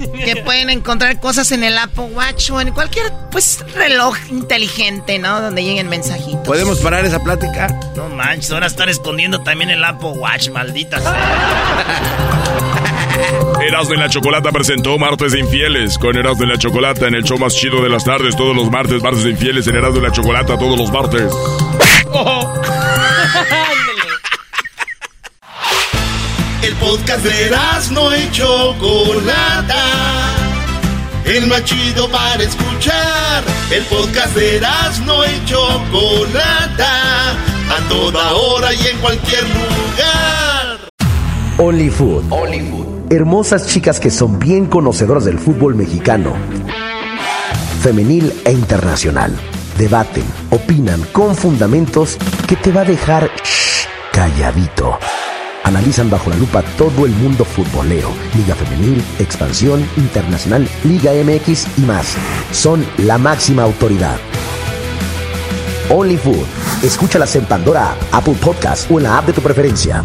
que pueden encontrar cosas en el Apple Watch o en cualquier pues reloj inteligente, ¿no? Donde lleguen mensajitos. ¿Podemos parar esa plática? No manches, ahora están escondiendo también el Apple Watch, maldita sea. Erasmo y la Chocolata presentó Martes de Infieles con Erasmo y la Chocolata en el show más chido de las tardes, todos los martes, martes de Infieles en Erasmo y la Chocolata todos los martes. El podcast de no y Chocolata. El más chido para escuchar. El podcast de no y Chocolata. A toda hora y en cualquier lugar. Only Food. Hermosas chicas que son bien conocedoras del fútbol mexicano. Femenil e internacional. Debaten, opinan con fundamentos que te va a dejar calladito. Analizan bajo la lupa todo el mundo futbolero, Liga Femenil, Expansión, Internacional, Liga MX y más. Son la máxima autoridad. Only Food. Escúchalas en Pandora, Apple Podcast o en la app de tu preferencia.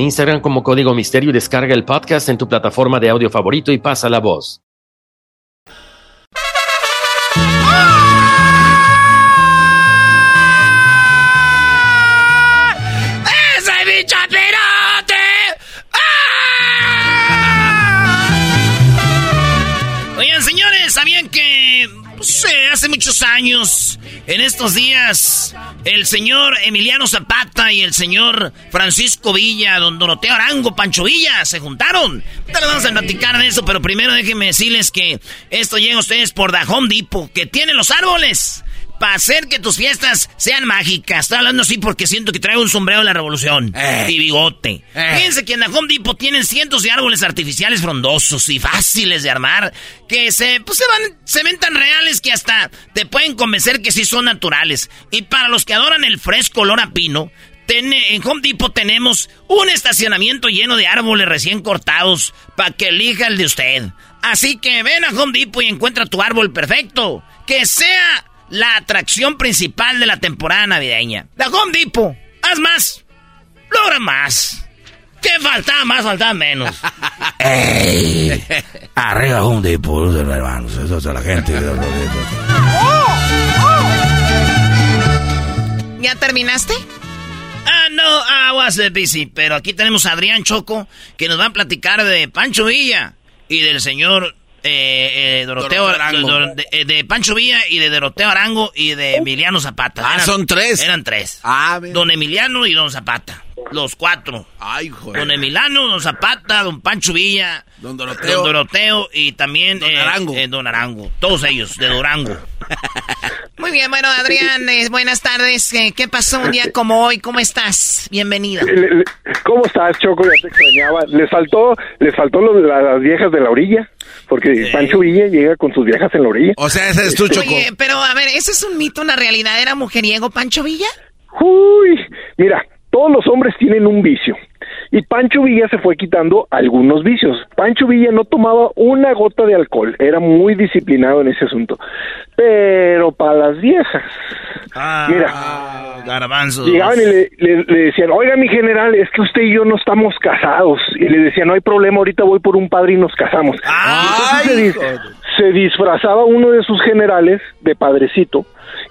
Instagram como Código Misterio y descarga el podcast en tu plataforma de audio favorito y pasa la voz. Años. En estos días, el señor Emiliano Zapata y el señor Francisco Villa, don Doroteo Arango, Pancho Villa, se juntaron. Ahora vamos a platicar de eso, pero primero déjenme decirles que esto llega a ustedes por The Home Depot, que tiene los árboles para hacer que tus fiestas sean mágicas. Estoy hablando así porque siento que traigo un sombrero de la revolución Eh. y bigote. Fíjense que en la Home Depot tienen cientos de árboles artificiales frondosos y fáciles de armar que se, pues, se, van, se ven tan reales que hasta te pueden convencer que sí son naturales. Y para los que adoran el fresco olor a pino, ten- en Home Depot tenemos un estacionamiento lleno de árboles recién cortados para que elija el de usted. Así que ven a Home Depot y encuentra tu árbol perfecto. Que sea la atracción principal de la temporada navideña. La Home Depot. Haz más. Logra más. ¿Qué faltaba más? Faltaba menos. ¡Ey! Arriba Home Depot, hermanos. Eso es a la gente. ¿Ya terminaste? Ah, no, I was busy. Pero aquí tenemos a Adrián Choco, que nos va a platicar de Pancho Villa y del señor eh, eh, Doroteo Doroteo Arango. de, de- eh, de Pancho Villa y de Doroteo Arango y de Emiliano Zapata. Ah, son tres. Eran tres. Ah, bien. Don Emiliano y Don Zapata. Los cuatro. Ay, joder. Don Emiliano, Don Zapata, Don Pancho Villa, Don Doroteo. Don Doroteo y también Don eh, Arango. eh, Don Arango. Todos ellos, de Durango. Muy bien, bueno, Adrián, eh, buenas tardes. Eh, ¿Qué pasó un día como hoy? ¿Cómo estás? Bienvenida. Le- le- ¿Cómo estás, Choco? Ya te extrañaba. Les faltó, les faltó lo las viejas de la orilla, porque Pancho Villa llega con sus viejas en la orilla. O sea, ese es tu Choco. Oye, pero a ver, ¿eso es un mito, una realidad? ¿Era mujeriego Pancho Villa? Uy, mira, todos los hombres tienen un vicio. Y Pancho Villa se fue quitando algunos vicios. Pancho Villa no tomaba una gota de alcohol, era muy disciplinado en ese asunto. Pero para las viejas, Mira, garbanzo. Llegaban y le, le- le decían, oiga mi general, es que usted y yo no estamos casados. Y le decían, no hay problema, ahorita voy por un padre y nos casamos. Entonces se, dis- se disfrazaba uno de sus generales de padrecito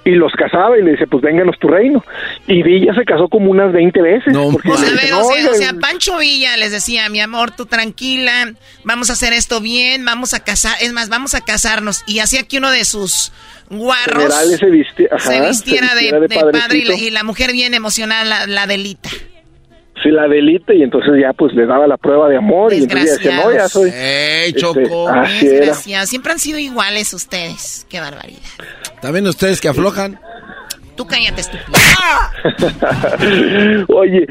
y los casaba y le decía, pues vénganos tu reino. Y Villa se casó como unas 20 veces. porque O sea, le a ver, decían, o sea, "Oiga, o sea, Pancho Villa les decía, mi amor, tú tranquila, vamos a hacer esto bien, vamos a casar, es más, vamos a casarnos. Y hacía que uno de sus guarros se, visti- ajá, se vistiera de, vistiera de padre y la, y la mujer bien emocionada, la, la delita. Sí, la delita y entonces ya pues le daba la prueba de amor y entonces ya decía, no, ya soy... ¡Ey, Este, Choco! así era. Desgraciado, siempre han sido iguales ustedes. Qué barbaridad. También ustedes que aflojan. Tú cállate, estúpido. Oye,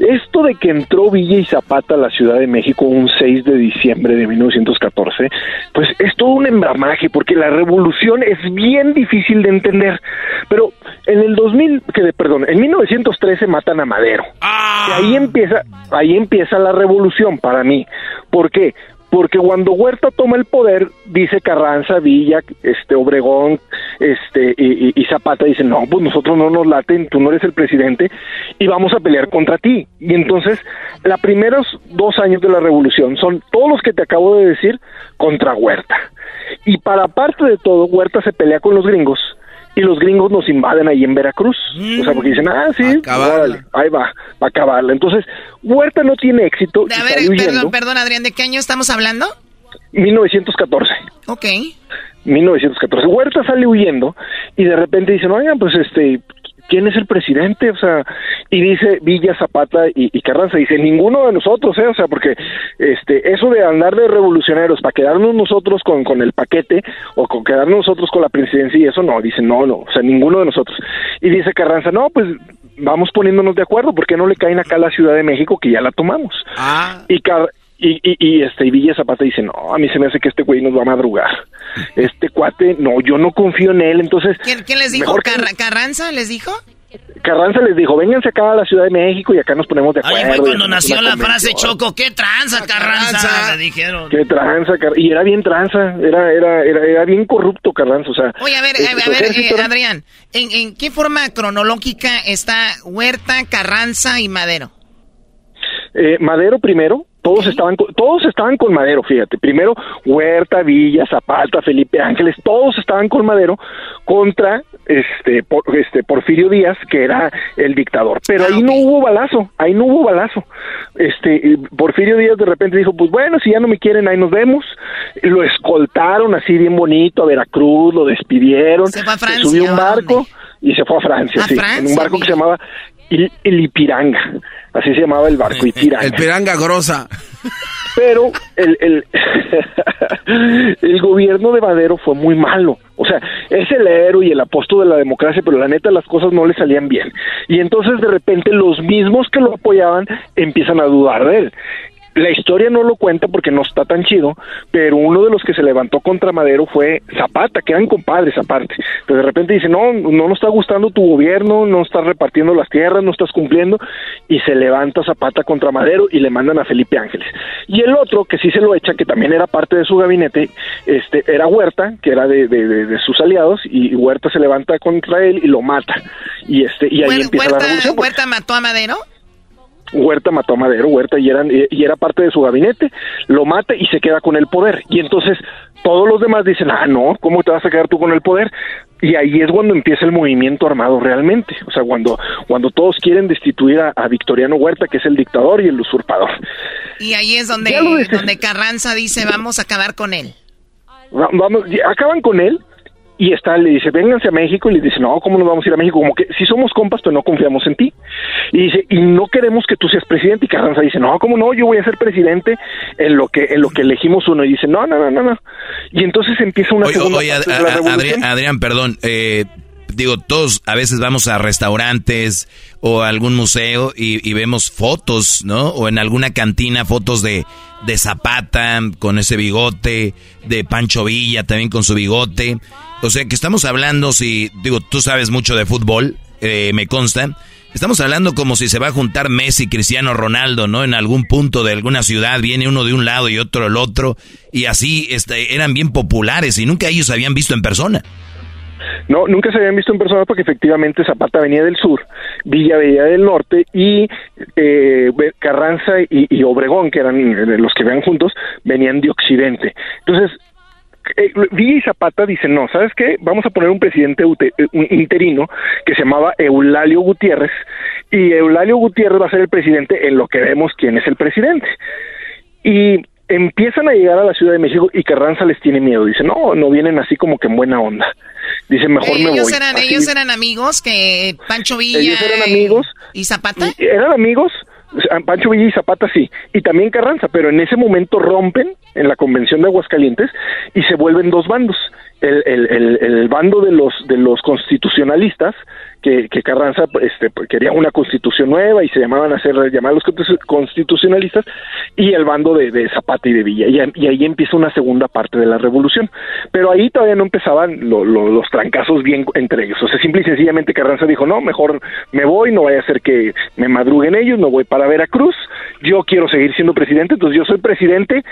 esto de que entró Villa y Zapata a la Ciudad de México un 6 de diciembre de 1914, pues es todo un embramaje, porque la revolución es bien difícil de entender. Pero en el 2000, que de- perdón, en 1913 matan a Madero. Y ahí empieza, ahí empieza la revolución para mí. ¿Por qué? Porque cuando Huerta toma el poder, dice Carranza, Villa, este Obregón, este y, Zapata dicen, no, pues nosotros no nos laten, tú no eres el presidente y vamos a pelear contra ti. Y entonces, los primeros dos años de la revolución son todos los que te acabo de decir contra Huerta. Y para parte de todo, Huerta se pelea con los gringos y los gringos nos invaden ahí en Veracruz. O sea, porque dicen, ah, sí, órale, ahí va, va a acabarla. Entonces, Huerta no tiene éxito y A ver, perdón, perdón, Adrián, ¿de qué año estamos hablando? 1914. Ok. 1914. Huerta sale huyendo y de repente dicen, oigan, pues este, ¿quién es el presidente? O sea, y dice Villa, Zapata y, y Carranza, dice, ninguno de nosotros, ¿eh? O sea, porque este, eso de andar de revolucionarios para quedarnos nosotros con, con el paquete o con quedarnos nosotros con la presidencia y eso no, dice, no, no, o sea, ninguno de nosotros. Y dice Carranza, no, pues vamos poniéndonos de acuerdo, ¿por qué no le caen acá a la Ciudad de México que ya la tomamos? Y, Car- y, y, y, este y Villa Zapata dice, no, a mí se me hace que este güey nos va a madrugar. Este cuate, no, yo no confío en él, entonces... ¿Quién, quién les dijo? que- ¿Carranza les dijo? Carranza les dijo, vénganse acá a la Ciudad de México y acá nos ponemos de acuerdo. Ahí fue y cuando nació una la frase convención". Choco, ¿qué tranza, Carranza? Le dijeron. Qué tranza, Car- y era bien tranza, era, era, era, era bien corrupto Carranza, o sea... Oye, a ver, este, a, ver, eh, Adrián, ¿en, en qué forma cronológica está Huerta, Carranza y Madero? Eh, Madero primero, Todos estaban, con- todos estaban con Madero, fíjate. Primero Huerta, Villa, Zapata, Felipe Ángeles, todos estaban con Madero contra este, por- este Porfirio Díaz, que era el dictador. Pero ahí no hubo balazo, ahí no hubo balazo. Este, Porfirio Díaz de repente dijo, pues bueno, si ya no me quieren, ahí nos vemos. Lo escoltaron así bien bonito a Veracruz, lo despidieron, Se fue a Francia, subió un ¿a barco y se fue a Francia, A sí, en un barco que se llamaba Il, el Ipiranga, así se llamaba el barco, Ipiranga. El piranga grosa. Pero el, el, el gobierno de Madero fue muy malo. O sea, es el héroe y el apóstol de la democracia, pero la neta las cosas no le salían bien. Y entonces de repente los mismos que lo apoyaban empiezan a dudar de él. La historia no lo cuenta porque no está tan chido, pero uno de los que se levantó contra Madero fue Zapata, que eran compadres aparte. Pero de repente dice, no, no nos está gustando tu gobierno, no estás repartiendo las tierras, no estás cumpliendo, y se levanta Zapata contra Madero y le mandan a Felipe Ángeles. Y el otro, que sí se lo echa, que también era parte de su gabinete, este, era Huerta, que era de, de- de- de sus aliados, y Huerta se levanta contra él y lo mata. Y este, y ahí Huer- empieza la Huerta, revolución. porque- Huerta mató a Madero. Huerta mató a Madero, Huerta y, eran, y era parte de su gabinete, lo mata y se queda con el poder. Y entonces todos los demás dicen, ah, no, ¿cómo te vas a quedar tú con el poder? Y ahí es cuando empieza el movimiento armado realmente. O sea, cuando, cuando todos quieren destituir a, a Victoriano Huerta, que es el dictador y el usurpador. Y ahí es donde, donde Carranza dice, vamos a acabar con él. Va- Vamos, acaban con él y está, le dice, vénganse a México y le dice, no, ¿cómo nos vamos a ir a México? Como que si somos compas, pero no confiamos en ti. Y dice, y no queremos que tú seas presidente. Y Carranza dice, no, ¿cómo no? Yo voy a ser presidente en lo que, en lo que elegimos uno. Y dice, no, no, no, no, no. Y entonces empieza una Oye, segunda oye, parte de Ad- la Ad- revolución. Adrián, Adrián, perdón. eh, digo, todos a veces vamos a restaurantes o a algún museo y, y vemos fotos, ¿no? O en alguna cantina fotos de, de Zapata con ese bigote, de Pancho Villa también con su bigote. O sea que estamos hablando, si, digo, tú sabes mucho de fútbol, eh, me consta. Estamos hablando como si se va a juntar Messi, Cristiano Ronaldo, ¿no? En algún punto de alguna ciudad, viene uno de un lado y otro del otro, y así este, eran bien populares y nunca ellos habían visto en persona. No, nunca se habían visto en persona porque efectivamente Zapata venía del sur, Villa venía del norte y eh, Carranza y, Obregón, que eran eh, los que venían juntos, venían de occidente. Entonces, eh, Villa y Zapata dicen, no, ¿sabes qué? Vamos a poner un presidente eh, interino que se llamaba Eulalio Gutiérrez y Eulalio Gutiérrez va a ser el presidente en lo que vemos quién es el presidente. Y empiezan a llegar a la Ciudad de México y Carranza les tiene miedo. Dice, no, no vienen así como que en buena onda. Dice, mejor me ellos voy. eran, Así- ellos eran amigos que Pancho Villa ellos eran y- amigos. y Zapata. y- eran amigos, Pancho Villa y Zapata sí, y también Carranza, pero en ese momento rompen en la convención de Aguascalientes y se vuelven dos bandos. El, el, el, el bando de los de los constitucionalistas que, que Carranza este, quería una constitución nueva y se llamaban a hacer llamar los constitu- constitucionalistas y el bando de, de Zapata y de Villa. Y, y ahí empieza una segunda parte de la revolución. Pero ahí todavía no empezaban lo- lo- los trancazos bien entre ellos. O sea simple y sencillamente Carranza dijo no mejor me voy no vaya a ser que me madruguen ellos no voy para Veracruz yo quiero seguir siendo presidente entonces yo soy presidente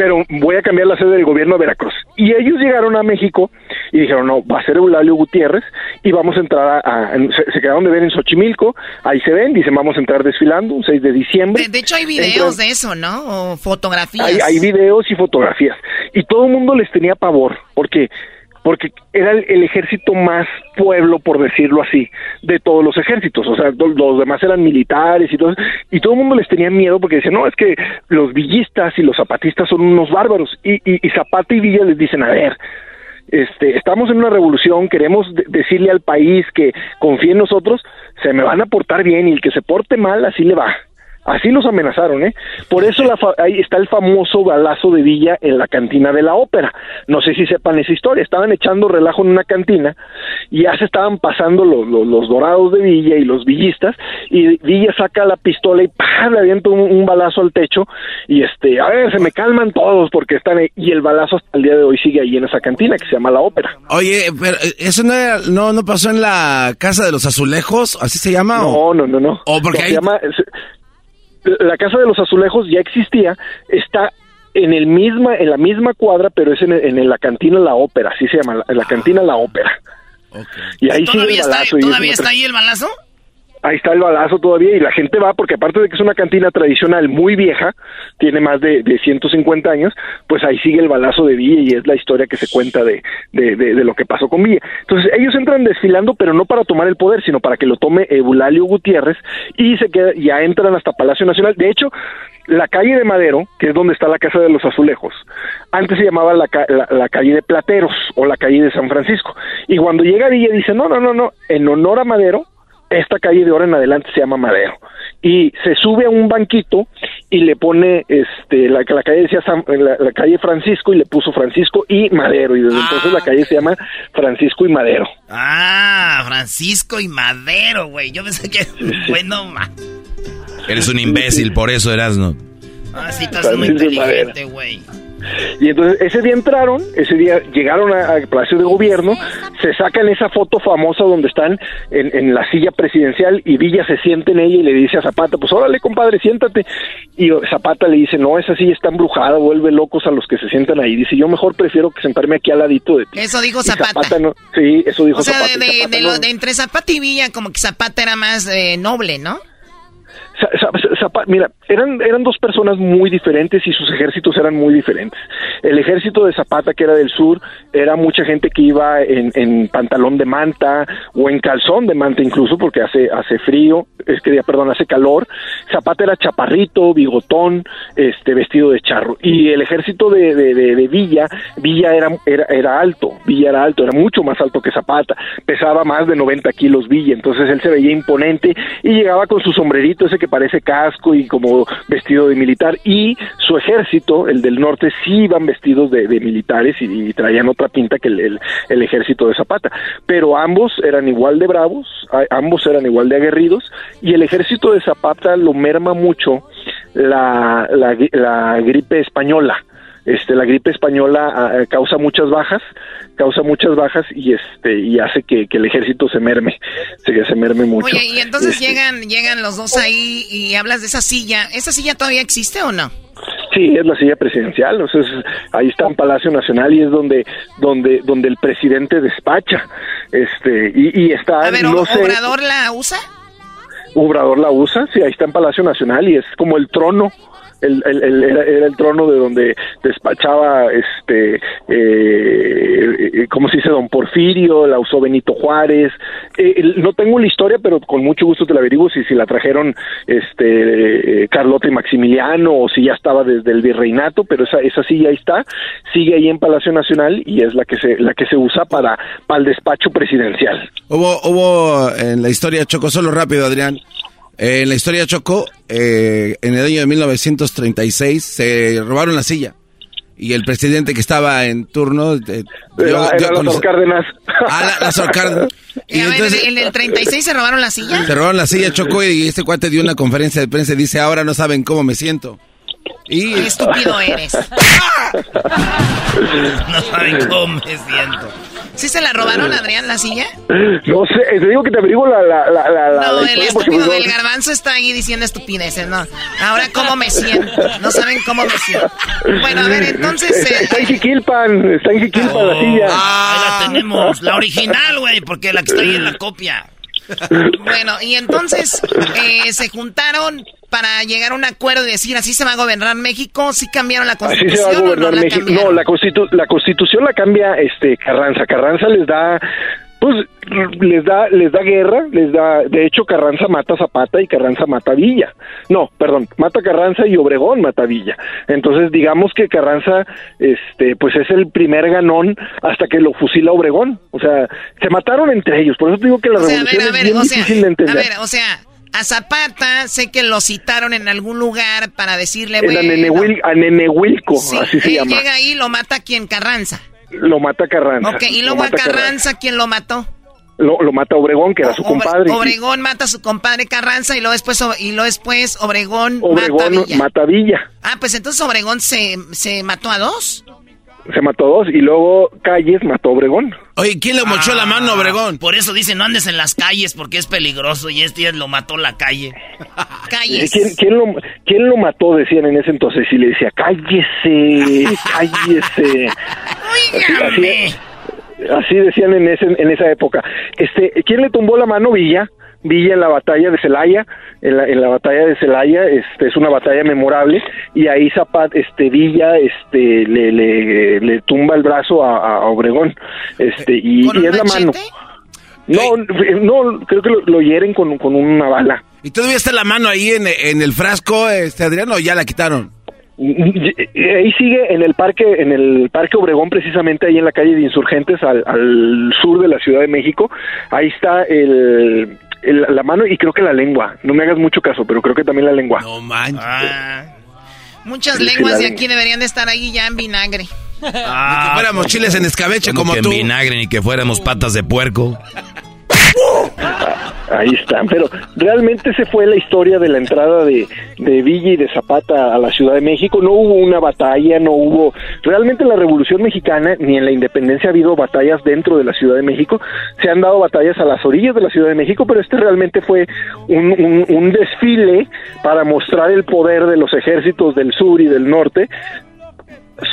pero voy a cambiar la sede del gobierno a Veracruz. Y ellos llegaron a México y dijeron, no, va a ser Eulalio Gutiérrez y vamos a entrar a... a- se, se quedaron de ver en Xochimilco, ahí se ven, dicen, vamos a entrar desfilando un 6 de diciembre. De, de hecho hay videos de eso, ¿no? O fotografías. Hay, hay videos y fotografías. Y todo el mundo les tenía pavor, porque porque era el, ejército más pueblo, por decirlo así, de todos los ejércitos. O sea, los demás eran militares y todo. Y todo el mundo les tenía miedo porque decían, no, es que los villistas y los zapatistas son unos bárbaros. Y, y, y Zapata y Villa les dicen, a ver, este, estamos en una revolución, queremos de- decirle al país que confíe en nosotros, se me van a portar bien y el que se porte mal, así le va. Así los amenazaron, ¿eh? Por eso la fa- ahí está el famoso balazo de Villa en la cantina de la ópera. No sé si sepan esa historia. Estaban echando relajo en una cantina y ya se estaban pasando los, los, los dorados de Villa y los villistas y Villa saca la pistola y ¡pam! le avienta un, un balazo al techo y este, a ver, se me calman todos porque están ahí. Y el balazo hasta el día de hoy sigue ahí en esa cantina que se llama la ópera. Oye, pero eh, eso no, era- no, no pasó en la Casa de los Azulejos, ¿así se llama? No, no, no, no. O porque No, se llama- se- la casa de los azulejos ya existía, está en el misma, en la misma cuadra, pero es en, en la cantina La Ópera, así se llama, la, en la cantina La Ópera. Y ahí sigue ¿Todavía, el está, y ¿todavía está ahí el balazo? Ahí está el balazo todavía y la gente va porque aparte de que es una cantina tradicional muy vieja, tiene más de, de 150 años, pues ahí sigue el balazo de Villa y es la historia que se cuenta de, de, de, de lo que pasó con Villa. Entonces ellos entran desfilando, pero no para tomar el poder, sino para que lo tome Eulalio Gutiérrez y se queda, ya entran hasta Palacio Nacional. De hecho, la calle de Madero, que es donde está la Casa de los Azulejos, antes se llamaba la, la- la calle de Plateros o la calle de San Francisco. Y cuando llega Villa dice, no, no, no, no, en honor a Madero, esta calle de ahora en adelante se llama Madero. Y se sube a un banquito y le pone, este, la, la calle decía San- la, la calle Francisco y le puso Francisco y Madero. Y desde entonces la calle se llama Francisco y Madero. Ah, Francisco y Madero, güey. Yo pensé que. Bueno, ma. Eres un imbécil, por eso Erasno. Ah, sí, estás muy inteligente, güey. Y entonces ese día entraron, ese día llegaron a- al Palacio de Gobierno, se sacan esa foto famosa donde están en, en la silla presidencial y Villa se siente en ella y le dice a Zapata, pues órale compadre, siéntate. Y Zapata le dice, no, esa silla está embrujada, vuelve locos a los que se sientan ahí. Dice, yo mejor prefiero que sentarme aquí al ladito de ti. Eso dijo Y Zapata. no- sí, eso dijo O sea, Zapata. de, Zapata de no- lo- de entre Zapata y Villa, como que Zapata era más eh, noble, ¿no? Za- Za- Zapa- mira, eran, eran dos personas muy diferentes y sus ejércitos eran muy diferentes. El ejército de Zapata, que era del sur, era mucha gente que iba en, en pantalón de manta o en calzón de manta incluso, porque hace, hace frío, es que, perdón, hace calor. Zapata era chaparrito, bigotón, este, vestido de charro. Y el ejército de Villa, Villa era, era, era alto, Villa era alto, era mucho más alto que Zapata, pesaba más de 90 kilos Villa, entonces él se veía imponente y llegaba con su sombrerito ese que parece casco y como vestido de militar y su ejército, el del norte, sí iban vestidos de, militares y, traían otra pinta que el, ejército de Zapata, pero ambos eran igual de bravos, ambos eran igual de aguerridos y el ejército de Zapata lo merma mucho la gripe española. Este, la gripe española ah, causa muchas bajas, causa muchas bajas y este y hace que, que el ejército se merme, se, se merme mucho. Oye, y entonces Este, llegan, llegan los dos ahí y hablas de esa silla. ¿Esa silla todavía existe o no? Sí, es la silla presidencial, o sea, es- ahí está en Palacio Nacional y es donde donde donde el presidente despacha, este y, y está A ver, no ¿O- sé, ¿Obrador la usa? Obrador la usa, sí, ahí está en Palacio Nacional y es como el trono. El, el- el- era, el trono de donde despachaba, este, eh, ¿cómo se dice? Don Porfirio, la usó Benito Juárez. Eh, no tengo la historia, pero con mucho gusto te la averiguo si, si la trajeron este, eh, Carlota y Maximiliano o si ya estaba desde el virreinato, pero esa, esa sí ya está, sigue ahí en Palacio Nacional y es la que se, la que se usa para, para el despacho presidencial. Hubo, hubo en la historia Choco, solo rápido, Adrián. Eh, en la historia Choco, eh, en el año de 1936 se robaron la silla. Y el presidente que estaba en turno... eh, dio- Era, era Lázaro conocer- Cárdenas. Ah, la- Lázaro Cárdenas. Y a ver, entonces ¿en el 36 se robaron la silla? se robaron la silla Choco y este cuate dio una conferencia de prensa y dice, ahora no saben cómo me siento. Y... Qué estúpido eres. No saben cómo me siento. ¿Sí se la robaron, Adrián, la silla? No sé, te digo que te averiguo la, la, la, la, la No, el estúpido pues, del garbanzo está ahí diciendo estupideces, ¿no? Ahora, ¿cómo me siento? No saben cómo me siento. Bueno, a ver, entonces... Está, eh, está en Jiquilpan, está en Jiquilpan la silla. Ahí la tenemos, la original, güey, porque la que está ahí en la copia. Bueno, y entonces eh, se juntaron para llegar a un acuerdo y decir, así se va a gobernar México, sí cambiaron la Así se constitución va a no gobernar la México. cambiaron? No, la, constitu la constitución la cambia este Carranza. Carranza les da pues les da les da guerra, les da de hecho Carranza mata a Zapata y Carranza mata a Villa. No, perdón, mata a Carranza y Obregón mata a Villa. Entonces, digamos que Carranza este pues es el primer ganón hasta que lo fusila Obregón. O sea, se mataron entre ellos, por eso te digo que la O sea, a revolución ver, a es ver, bien o sea, difícil de a entender. ver, o sea, a Zapata sé que lo citaron en algún lugar para decirle, bueno, Nenehuil- a Nenehuilco, sí, así se él llama. llega ahí y lo mata quien Carranza. Lo mata Carranza. Ok, y Lo luego a mata Carranza, ¿quién lo mató? Lo, lo mata Obregón, que era su compadre. Obregón mata a su compadre Carranza y luego después, y luego después Obregón, mata a Obregón Villa. mata a Villa. Ah, pues entonces Obregón se, se mató a dos. Se mató dos y luego Calles mató a Obregón. Oye, ¿quién le mochó la mano a Obregón? Por eso dicen, no andes en las calles porque es peligroso y este día lo mató la calle. Eh, ¿Quién, quién lo, ¿Quién lo mató? Decían en ese entonces. Y le decía, cállese, cállese. Así, así- así decían en, ese, en esa época. Este, ¿Quién le tumbó la mano? Villa. Villa en la batalla de Celaya, en la, en la batalla de Celaya, este, es una batalla memorable, y ahí Zapat, este, Villa, este, le, le, le tumba el brazo a, a Obregón, este, y, y es la mano. No, no, creo que lo, lo hieren con, con una bala. ¿Y todavía está la mano ahí en, en el frasco, este Adriano, o ya la quitaron? Ahí sigue en el parque, en el parque Obregón, precisamente ahí en la calle de Insurgentes, al, al sur de la Ciudad de México. Ahí está el, el- la mano y creo que la lengua. No me hagas mucho caso, pero creo que también la lengua. No manches. Muchas Sí, sí, lenguas de aquí deberían de estar ahí ya en vinagre. Ni que fuéramos chiles en escabeche como que tú. en vinagre ni que fuéramos patas de puerco. Ahí están, pero realmente se fue la historia de la entrada de, de Villa y de Zapata a la Ciudad de México. No hubo una batalla, no hubo... Realmente en la Revolución Mexicana ni en la Independencia ha habido batallas dentro de la Ciudad de México. Se han dado batallas a las orillas de la Ciudad de México, pero este realmente fue un, un- un desfile para mostrar el poder de los ejércitos del sur y del norte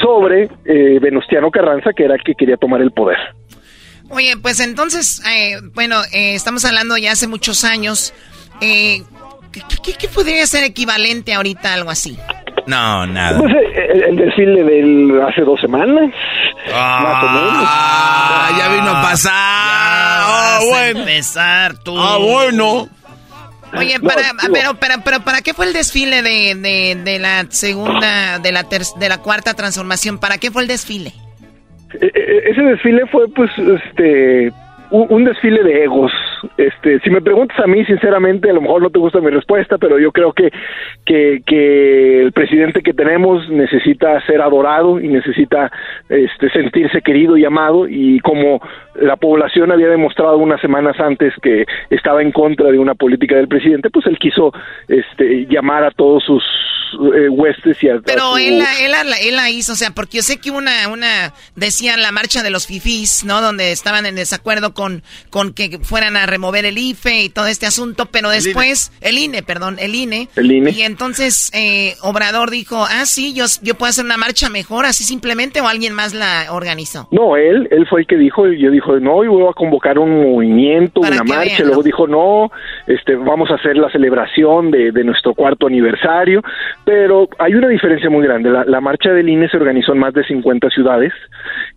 sobre eh, Venustiano Carranza, que era el que quería tomar el poder. Oye, pues entonces, eh, bueno, eh, estamos hablando ya hace muchos años. Eh, ¿qué, qué- qué podría ser equivalente ahorita a algo así? No, nada. Pues, eh, el, el desfile del hace dos semanas. más o menos. Ah, ya vino a pasar. Ah, bueno. empezar tú. Ah, bueno. Oye, No, para, digo- pero, pero, pero, ¿para qué fue el desfile de, de, de la segunda, de la, ter- de la cuarta transformación? ¿Para qué fue el desfile? E- e- ese desfile fue pues este un, un desfile de egos este si me preguntas a mí sinceramente a lo mejor no te gusta mi respuesta pero yo creo que que, que el presidente que tenemos necesita ser adorado y necesita este sentirse querido y amado y como la población había demostrado unas semanas antes que estaba en contra de una política del presidente pues él quiso este llamar a todos sus eh, huestes y a, a Pero su- él, la- él, la- él la hizo, o sea, porque yo sé que una, una, decían la marcha de los fifís, ¿no? Donde estaban en desacuerdo con, con que fueran a remover el IFE y todo este asunto, pero después, el INE, perdón, el INE. El INE. Y entonces eh, Obrador dijo, ah, sí, yo, yo puedo hacer una marcha mejor, así simplemente, o alguien más la organizó. No, él, él fue el que dijo, yo dijo, no, yo voy a convocar un movimiento, Para una marcha, vean, luego dijo, no, este, vamos a hacer la celebración de, de nuestro cuarto aniversario, pero hay una diferencia muy grande, la, la marcha del INE se organizó en más de 50 ciudades,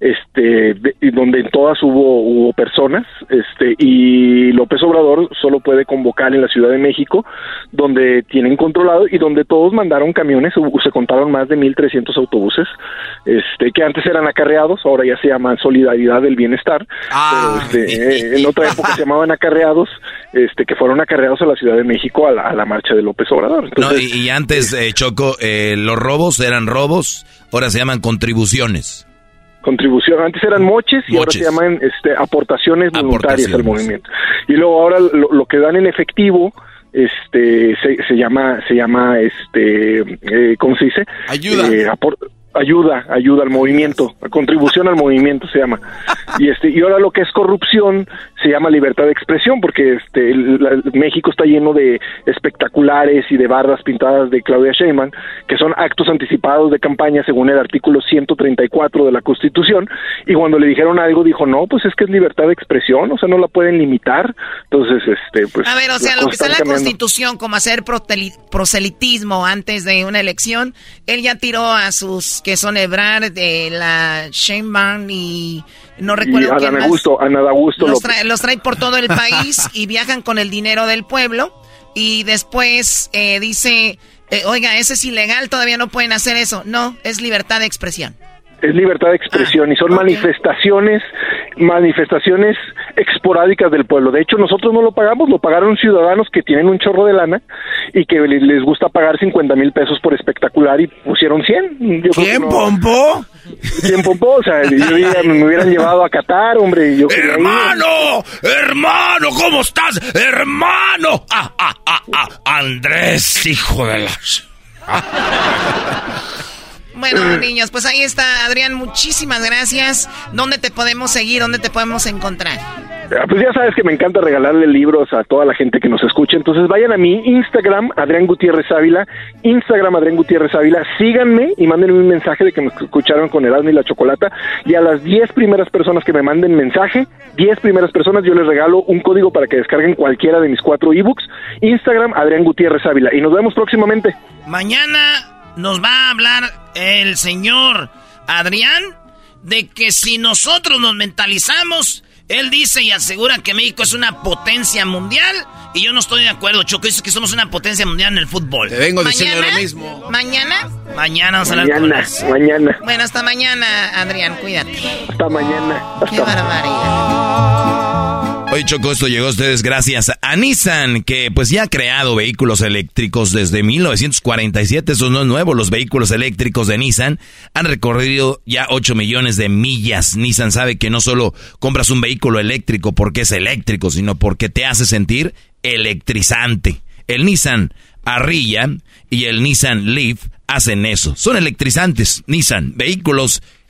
este, de- y donde en todas hubo, hubo personas, este, y López Obrador solo puede convocar en la Ciudad de México, donde tienen controlado y donde todos mandaron camiones, se contaron más de 1.300 autobuses, este, que antes eran acarreados, ahora ya se llaman Solidaridad del Bienestar, Ah. pero este, eh, en otra época se llamaban acarreados, este, que fueron acarreados a la Ciudad de México a la, a la marcha de López Obrador. No, y, y antes, eh, Choco, eh, los robos eran robos, ahora se llaman contribuciones. Contribución, antes eran moches y ahora se llaman este, aportaciones voluntarias al movimiento. Y luego ahora lo, lo que dan en efectivo este se, se llama se llama este eh, ¿cómo se dice? Ayuda. Eh, ayuda, ayuda al movimiento, contribución al movimiento se llama. Y este y ahora lo que es corrupción se llama libertad de expresión porque este el- la- México está lleno de espectaculares y de barras pintadas de Claudia Sheinbaum que son actos anticipados de campaña según el artículo 134 de la Constitución y cuando le dijeron algo dijo, "No, pues es que es libertad de expresión, o sea, no la pueden limitar." Entonces, este pues A ver, o sea, lo que está en la cambiando. constitución, como hacer proselitismo antes de una elección, él ya tiró a sus que son Ebrard, de la Sheinbaum y no y recuerdo quién Adán más. Augusto, Ana Augusto Los trae, los trae por todo el país y viajan con el dinero del pueblo y después eh, dice, eh, oiga, ese es ilegal, todavía no pueden hacer eso. No, es libertad de expresión. Es libertad de expresión y son manifestaciones manifestaciones esporádicas del pueblo. De hecho, nosotros no lo pagamos, lo pagaron ciudadanos que tienen un chorro de lana y que les, gusta pagar 50 mil pesos por espectacular y pusieron 100. Yo ¿Quién, no- Pompo? ¿Quién pompó? O sea, yo me hubieran llevado a Qatar, hombre. Yo. ¡Hermano! ¡Hermano! ¿Cómo estás? ¡Hermano! ¡Ah, ah, ah, ah! Andrés, hijo de las... Bueno, niños, pues ahí está, Adrián, muchísimas gracias. ¿Dónde te podemos seguir? ¿Dónde te podemos encontrar? Ah, Pues ya sabes que me encanta regalarle libros a toda la gente que nos escucha. Entonces vayan a mi Instagram, Adrián Gutiérrez Ávila. Instagram, Adrián Gutiérrez Ávila. Síganme y mándenme un mensaje de que me escucharon con Erasmo y la Chocolata. Y a las 10 primeras personas que me manden mensaje, 10 primeras personas, yo les regalo un código para que descarguen cualquiera de mis cuatro ebooks. Instagram, Adrián Gutiérrez Ávila. Y nos vemos próximamente. Mañana nos va a hablar el señor Adrián de que si nosotros nos mentalizamos, él dice y asegura que México es una potencia mundial y yo no estoy de acuerdo. Choco dice que somos una potencia mundial en el fútbol. Te vengo diciendo lo mismo. ¿Mañana? Mañana vamos a hablar con Mañana, él. mañana. Bueno, hasta mañana, Adrián, cuídate. Hasta mañana. Qué barbaridad. Hoy Choco, esto llegó a ustedes gracias a Nissan, que pues ya ha creado vehículos eléctricos desde 1947. Eso no es nuevo. Los vehículos eléctricos de Nissan han recorrido ya 8 millones de millas. Nissan sabe que no solo compras un vehículo eléctrico porque es eléctrico, sino porque te hace sentir electrizante. El Nissan Arrilla y el Nissan Leaf hacen eso. Son electrizantes. Nissan, vehículos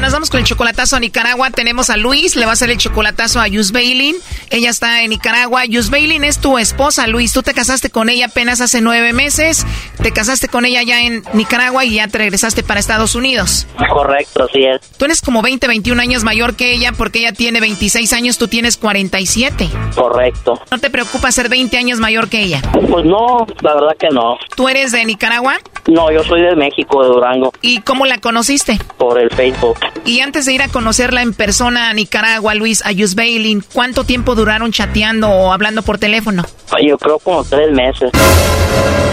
Nos vamos con el chocolatazo a Nicaragua. Tenemos a Luis, le va a hacer el chocolatazo a Yus Bailin. Ella está en Nicaragua. Yus Bailin es tu esposa, Luis. Tú te casaste con ella apenas hace nueve meses. Te casaste con ella ya en Nicaragua y ya te regresaste para Estados Unidos. Correcto, así es. Tú eres como 20, 21 años mayor que ella porque ella tiene 26 años, tú tienes 47. Correcto. ¿No te preocupa ser 20 años mayor que ella? Pues no, la verdad que no. ¿Tú eres de Nicaragua? No, yo soy de México, de Durango, ¿Y cómo la conociste? por el Facebook. Y antes de ir a conocerla en persona a Nicaragua, Luis, a Bailin, ¿cuánto tiempo duraron chateando o hablando por teléfono? Yo creo como tres meses.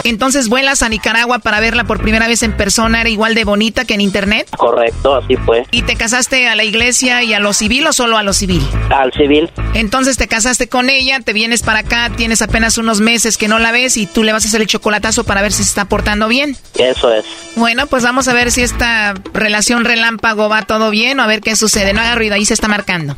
Entonces vuelas a Nicaragua para verla por primera vez en persona, era igual de bonita que en internet. Correcto, así fue. ¿Y te casaste a la iglesia y a lo civil o solo a lo civil? Al civil. Entonces te casaste con ella, te vienes para acá, tienes apenas unos meses que no la ves y tú le vas a hacer el chocolatazo para ver si se está portando bien. Eso es. Bueno, pues vamos a ver si esta relación relámpago va todo bien o a ver qué sucede. No haga ruido, ahí se está marcando.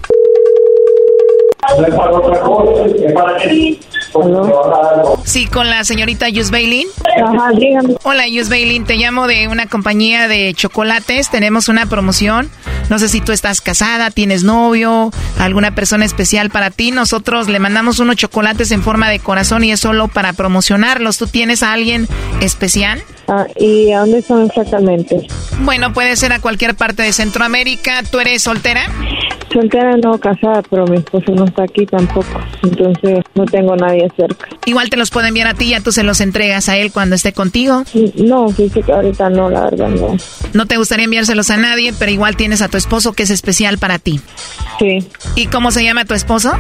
Sí, con la señorita Yus Bailin. Ajá, dígame. Hola, Yus Bailin, te llamo de una compañía de chocolates. Tenemos una promoción. No sé si tú estás casada, tienes novio, alguna persona especial para ti. Nosotros le mandamos unos chocolates en forma de corazón y es solo para promocionarlos. ¿Tú tienes a alguien especial? Ah, ¿Y a dónde son exactamente? Bueno, puede ser a cualquier parte de Centroamérica. ¿Tú eres soltera? Soltera no casada, pero mi esposo no está aquí tampoco. Entonces no tengo nadie cerca. Igual te los puede enviar a ti ya tú se los entregas a él cuando esté contigo. No, fíjate que ahorita no, la verdad no. No te gustaría enviárselos a nadie, pero igual tienes a tu esposo que es especial para ti. Sí. ¿Y cómo se llama tu esposo?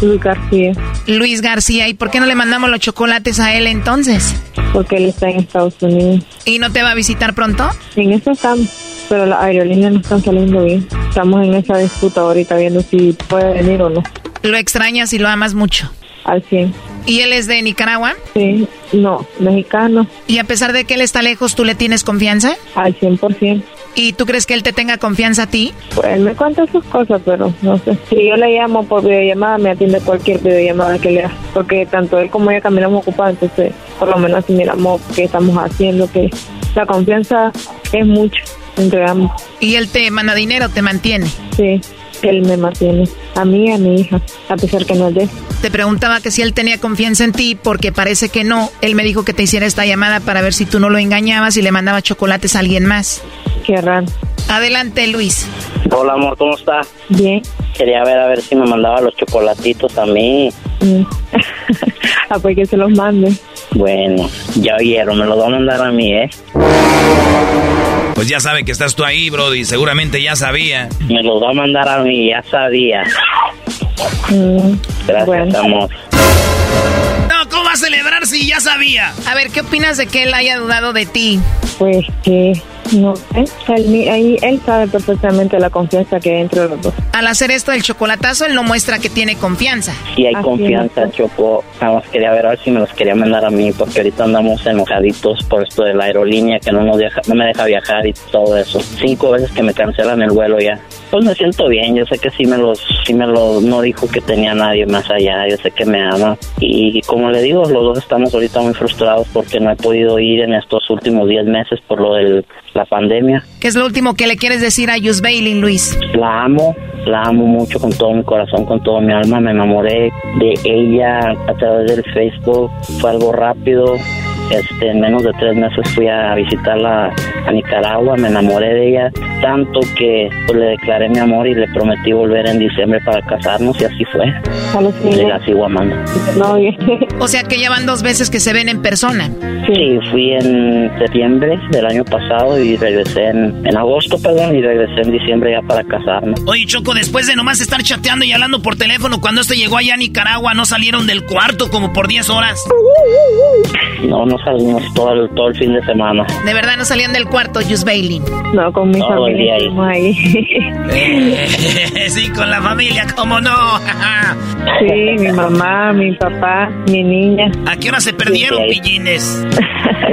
Luis García. Luis García. ¿Y por qué no le mandamos los chocolates a él entonces? Porque él está en Estados Unidos. ¿Y no te va a visitar pronto? En eso estamos. Pero las aerolíneas no están saliendo bien. Estamos en esa disputa ahorita viendo si puede venir o no. ¿Lo extrañas y lo amas mucho? Al 100. ¿Y él es de Nicaragua? Sí, no, mexicano. ¿Y a pesar de que él está lejos, tú le tienes confianza? Al 100%. ¿Y tú crees que él te tenga confianza a ti? Pues él me cuenta sus cosas, pero no sé. Si yo le llamo por videollamada, me atiende cualquier videollamada que le haga. Porque tanto él como ella caminamos ocupados, entonces por lo menos así miramos qué estamos haciendo, que la confianza es mucho entre ambos. ¿Y él te manda dinero, te mantiene? Sí, él me mantiene. A mí y a mi hija, a pesar que no es de él. Te preguntaba que si él tenía confianza en ti, porque parece que no. Él me dijo que te hiciera esta llamada para ver si tú no lo engañabas y le mandaba chocolates a alguien más. Qué raro. Adelante, Luis. Hola, amor, ¿cómo está? Bien. Quería ver a ver si me mandaba los chocolatitos a mí. Mm. ah, pues que se los mande. Bueno, ya oyeron, me los va a mandar a mí, ¿eh? Pues ya sabe que estás tú ahí, Brody. Seguramente ya sabía. Me los va a mandar a mí, ya sabía. Mm, Gracias, amor. No, ¿cómo va a celebrar si ya sabía? A ver, ¿qué opinas de que él haya dudado de ti? Pues que no sé, él, ahí, él sabe perfectamente la confianza que hay entre los dos. Al hacer esto del chocolatazo, él no muestra que tiene confianza. Sí hay Así confianza, es. Choco. Nada más quería ver a ver si me los quería mandar a mí, porque ahorita andamos enojaditos por esto de la aerolínea que no nos deja, no me deja viajar y todo eso. Cinco veces que me cancelan el vuelo ya. Pues me siento bien, yo sé que sí me los, sí me los, no dijo que tenía nadie más allá, yo sé que me ama. Y como le digo, los dos estamos ahorita muy frustrados porque no he podido ir en estos últimos 10 meses por lo de la pandemia. ¿Qué es lo último que le quieres decir a Yus Bailey, Luis? La amo, la amo mucho con todo mi corazón, con todo mi alma. Me enamoré de ella a través del Facebook. Fue algo rápido. Este, en menos de tres meses fui a visitarla a Nicaragua. Me enamoré de ella tanto que pues, le declaré mi amor y le prometí volver en diciembre para casarnos y así fue. Y la sigo amando. O sea que ya van dos veces que se ven en persona. Sí, fui en septiembre del año pasado y regresé en, en agosto, perdón, y regresé en diciembre ya para casarnos. Oye, Choco, después de nomás estar chateando y hablando por teléfono, cuando este llegó allá a Nicaragua, ¿no salieron del cuarto como por 10 horas? No, no salimos todo el, todo el fin de semana. De verdad no salían del cuarto, Yus Bailey. No, con mi Todo el familia día ahí. ahí. sí, con la familia, ¿cómo no? sí, mi mamá, mi papá, mi niña. ¿A qué hora se perdieron, Sí, pillines?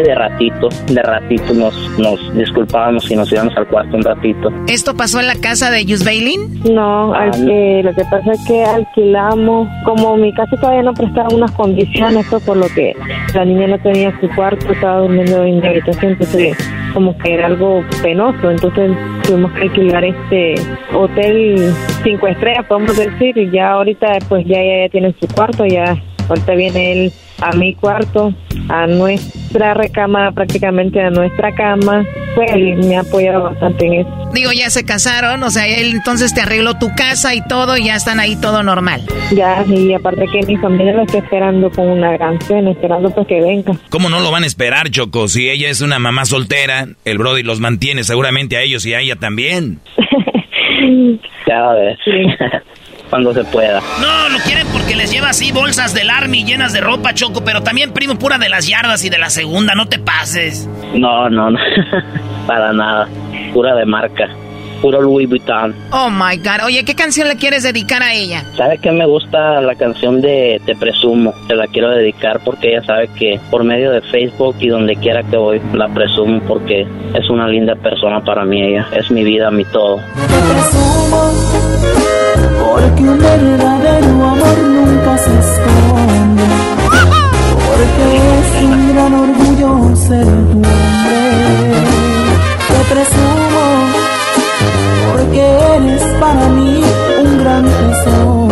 De ratito, de ratito nos, nos disculpábamos y nos íbamos al cuarto un ratito. ¿Esto pasó en la casa de Yus Bailey? No, al- eh, lo que pasa es que alquilamos, como mi casa todavía no prestaba unas condiciones, pues, por lo que la niña no tenía su cuarto, estaba durmiendo en mi habitación, entonces como que era algo penoso, entonces tuvimos que alquilar este hotel cinco estrellas, podemos decir, y ya ahorita pues ya ella ya tiene su cuarto, ya ahorita viene él a mi cuarto, a nuestra recámara, prácticamente a nuestra cama, pues él me ha apoyado bastante en eso. Digo, ya se casaron, o sea, él entonces te arregló tu casa y todo, y ya están ahí todo normal. Ya, y aparte que mi familia lo está esperando con una gran cena, esperando pues que venga. ¿Cómo no lo van a esperar, Choco? Si ella es una mamá soltera, el Brody los mantiene seguramente a ellos y a ella también. Ya a ver. Cuando se pueda. No, lo quieren porque les lleva así bolsas del Army llenas de ropa, Choco, pero también primo pura de las yardas y de la segunda, no te pases. No, no, no. Para nada. Pura de marca. Puro Louis Vuitton. Oh my God. Oye, ¿qué canción le quieres dedicar a ella? ¿Sabe que me gusta la canción de Te Presumo? Te la quiero dedicar porque ella sabe que por medio de Facebook y donde quiera que voy la presumo porque es una linda persona para mí ella. Es mi vida, mi todo. Porque un verdadero amor nunca se esconde. Porque es un gran orgullo ser tu hombre. Te presumo porque eres para mí un gran tesoro.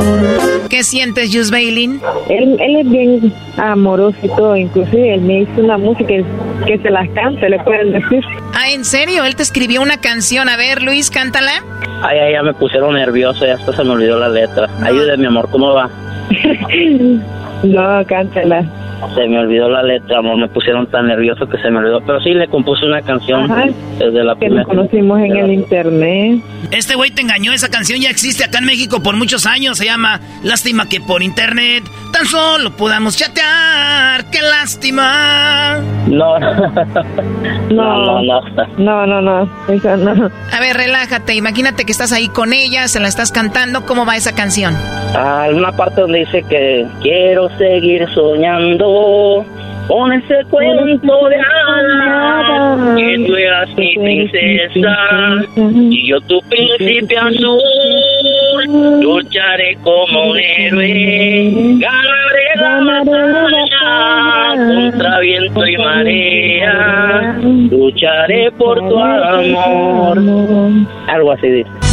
¿Qué sientes, Yus Bailey? Él, él es bien amoroso y todo, inclusive él me hizo una música que se las cante, le pueden decir. Ah, ¿en serio? Él te escribió una canción. A ver, Luis, cántala. Ay, ay, ya me pusieron nervioso, ya hasta se me olvidó la letra. Ayúdeme, amor, ¿cómo va? no, cántala. Se me olvidó la letra, amor, me pusieron tan nervioso que se me olvidó. Pero sí, le compuse una canción Ajá. desde la Que primera. nos conocimos en el internet. Este güey te engañó, esa canción ya existe acá en México por muchos años, se llama Lástima que por internet tan solo podamos chatear, qué lástima. No. No, no, no, no, no, eso no. A ver, relájate. Imagínate que estás ahí con ella, se la estás cantando. ¿Cómo va esa canción? Ah, una parte donde dice que quiero seguir soñando con ese cuento de hadas que tú eras mi princesa y yo tu príncipe azul lucharé como un héroe ganaré la batalla contra viento y marea lucharé por tu amor. Algo así dice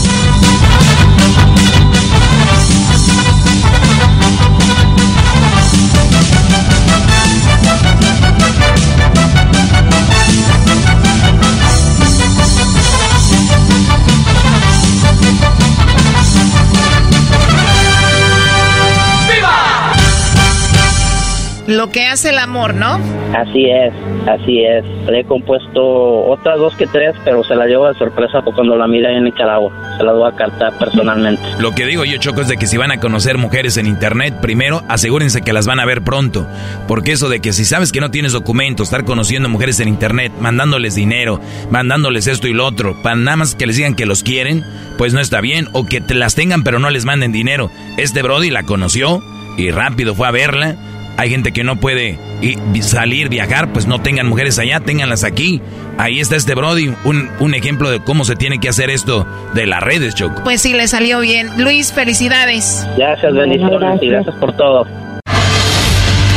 Lo que hace el amor, ¿no? Así es, así es. Le he compuesto otras dos que tres, pero se la llevo de sorpresa cuando la mira en Nicaragua. Se la voy a cantar personalmente. Lo que digo yo, Choco, es de que si van a conocer mujeres en internet, primero asegúrense que las van a ver pronto. Porque eso de que si sabes que no tienes documentos, estar conociendo mujeres en internet, mandándoles dinero, mandándoles esto y lo otro, para nada más que les digan que los quieren, pues no está bien. O que te las tengan pero no les manden dinero. Este Brody la conoció y rápido fue a verla. Hay gente que no puede salir, viajar, pues no tengan mujeres allá, ténganlas aquí. Ahí está este Brody, un, un ejemplo de cómo se tiene que hacer esto de las redes, Choco. Pues sí, le salió bien. Luis, felicidades. Gracias, bendiciones y gracias por todo.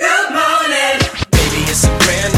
Good morning. Baby, it's a brand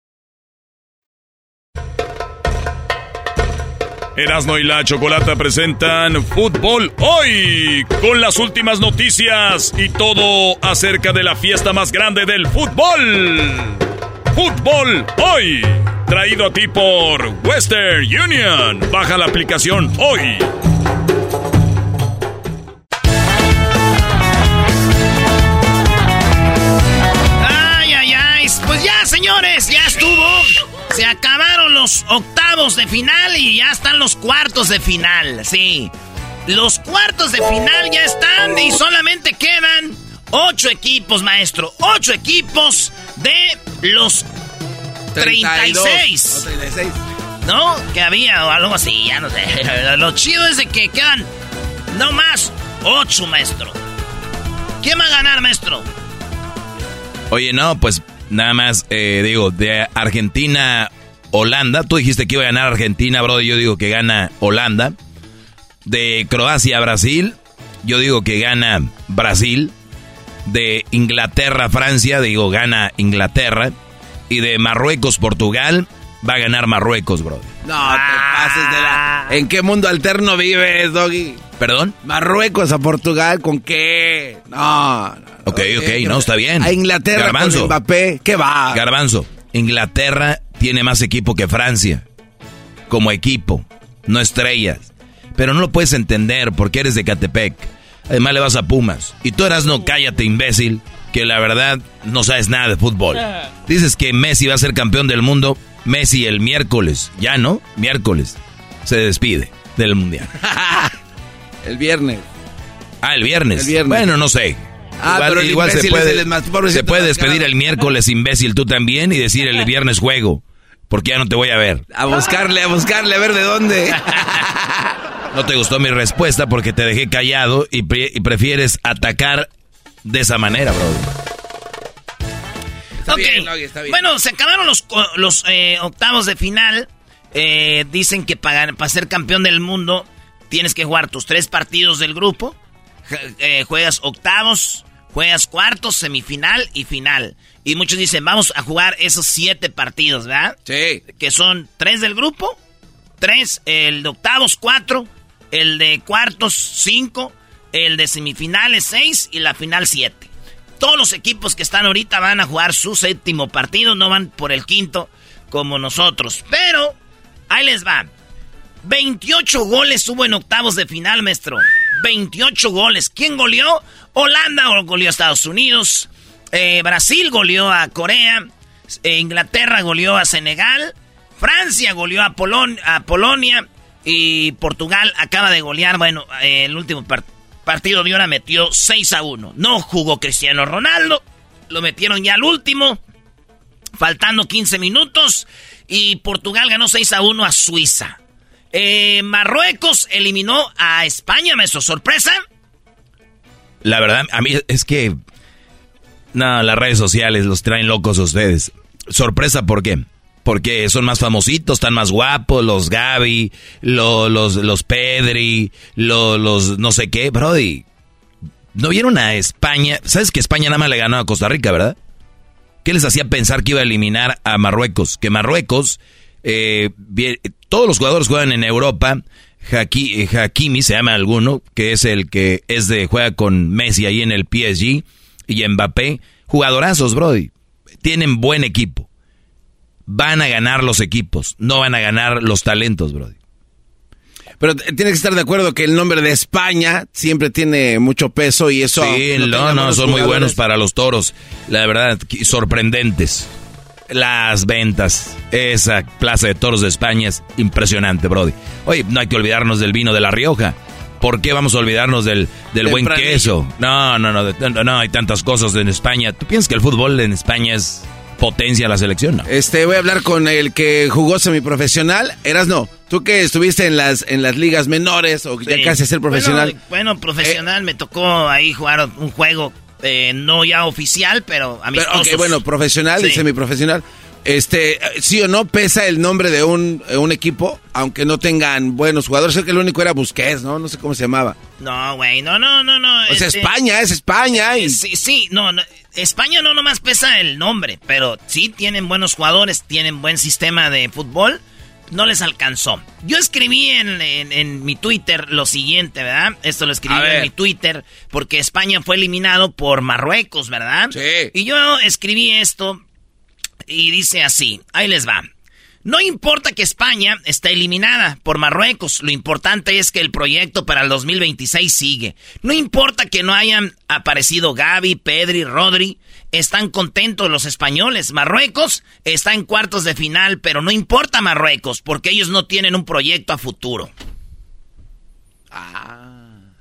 Erasno y la Chocolata presentan Fútbol Hoy con las últimas noticias y todo acerca de la fiesta más grande del fútbol. Fútbol Hoy, traído a ti por Western Union. Baja la aplicación hoy. Ay, ay, ay. Pues ya, señores, ya estuvo. Se acabaron los octavos de final y ya están los cuartos de final, sí. Los cuartos de final ya están y solamente quedan ocho equipos, maestro. Ocho equipos de los 36. O 36. ¿No? Que había o algo así, ya no sé. Lo chido es de que quedan no más ocho, maestro. ¿Quién va a ganar, maestro? Oye, no, pues nada más, eh, digo, de Argentina, Holanda. Tú dijiste que iba a ganar Argentina, bro. Yo digo que gana Holanda. De Croacia, Brasil. Yo digo que gana Brasil. De Inglaterra, Francia. Digo, gana Inglaterra. Y de Marruecos, Portugal. Va a ganar Marruecos, bro. No, te pases de la... ¿En qué mundo alterno vives, Doggy? ¿Perdón? Marruecos a Portugal, ¿con qué? No. no Ok, ok, no, está bien. A Inglaterra Garbanzo. con Mbappé, ¿qué va? Garbanzo, Inglaterra tiene más equipo que Francia. Como equipo, no estrellas. Pero no lo puedes entender porque eres de Catepec. Además le vas a Pumas. Y tú eras no, cállate, imbécil, que la verdad no sabes nada de fútbol. Dices que Messi va a ser campeón del mundo. Messi el miércoles, ya no, miércoles, se despide del mundial. el viernes. Ah, el viernes. El viernes. Bueno, no sé. Ah, igual, pero el igual se puede, es el más pobrecito se puede despedir el miércoles, imbécil, tú también, y decir el viernes juego. Porque ya no te voy a ver. A buscarle, a buscarle, a ver de dónde. No te gustó mi respuesta porque te dejé callado y, pre- y prefieres atacar de esa manera, bro. Ok. bien, está bien. Bueno, se acabaron los, los eh, octavos de final. Eh, dicen que para, para ser campeón del mundo tienes que jugar tus tres partidos del grupo. Eh, juegas octavos, juegas cuartos, semifinal y final. Y muchos dicen, vamos a jugar esos siete partidos, ¿verdad? Sí. Que son tres del grupo, tres, el de octavos, cuatro, el de cuartos, cinco, el de semifinales, seis y la final, siete. Todos los equipos que están ahorita van a jugar su séptimo partido, no van por el quinto como nosotros. Pero, ahí les va. 28 goles hubo en octavos de final, maestro. 28 goles. ¿Quién goleó? Holanda goleó a Estados Unidos. Eh, Brasil goleó a Corea. eh, Inglaterra goleó a Senegal. Francia goleó a, Polon- a Polonia. Y Portugal acaba de golear. Bueno, eh, el último par- partido de hora metió 6 a 1. No jugó Cristiano Ronaldo. Lo metieron ya al último. Faltando 15 minutos. Y Portugal ganó 6 a 1 a Suiza. Marruecos eliminó a España, maestro. ¿Sorpresa? La verdad, a mí es que... No, las redes sociales los traen locos a ustedes. Sorpresa, ¿por qué? Porque son más famositos, están más guapos, los Gaby, lo- los, los Pedri, lo- los no sé qué. Brody, ¿no vieron a España? ¿Sabes que España nada más le ganó a Costa Rica, verdad? ¿Qué les hacía pensar que iba a eliminar a Marruecos? Que Marruecos, eh, todos los jugadores juegan en Europa. Haki- eh, Hakimi se llama alguno, que es el que es de juega con Messi ahí en el PSG y Mbappé. Jugadorazos, Brody. Tienen buen equipo. Van a ganar los equipos, no van a ganar los talentos, Brody. Pero t- tienes que estar de acuerdo que el nombre de España siempre tiene mucho peso y eso. Sí, no, no, buenos son muy buenos para los toros. La verdad, sorprendentes. Las ventas. Esa plaza de toros de España es impresionante, Brody. Oye, no hay que olvidarnos del vino de La Rioja. ¿Por qué vamos a olvidarnos del, del buen queso? No, no, no, no, no, hay tantas cosas en España. ¿Tú piensas que el fútbol en España es potencia la selección? No. Este, voy a hablar con el que jugó semiprofesional. Eras no. Tú que estuviste en las en las ligas menores o ya Sí. casi a ser profesional. Bueno, bueno, profesional, me tocó ahí jugar un juego eh, no ya oficial, pero Pero, amistosos. ok, bueno, profesional y Sí. semiprofesional. Este, sí o no pesa el nombre de un, eh, un equipo, aunque no tengan buenos jugadores. Sé que el único era Busquets, ¿no? No sé cómo se llamaba. No, güey, no, no, no, no. Sea, este- España es España y Sí, sí, no, no, España no nomás pesa el nombre, pero sí tienen buenos jugadores, tienen buen sistema de fútbol. No les alcanzó. Yo escribí en, en- en mi Twitter lo siguiente, ¿verdad? Esto lo escribí en mi Twitter porque España fue eliminado por Marruecos, ¿verdad? Sí. Y yo escribí esto y dice así, ahí les va. No importa que España está eliminada por Marruecos, lo importante es que el proyecto para el 2026 sigue. No importa que no hayan aparecido Gaby, Pedri, Rodri, están contentos los españoles. Marruecos está en cuartos de final, pero no importa Marruecos, porque ellos no tienen un proyecto a futuro.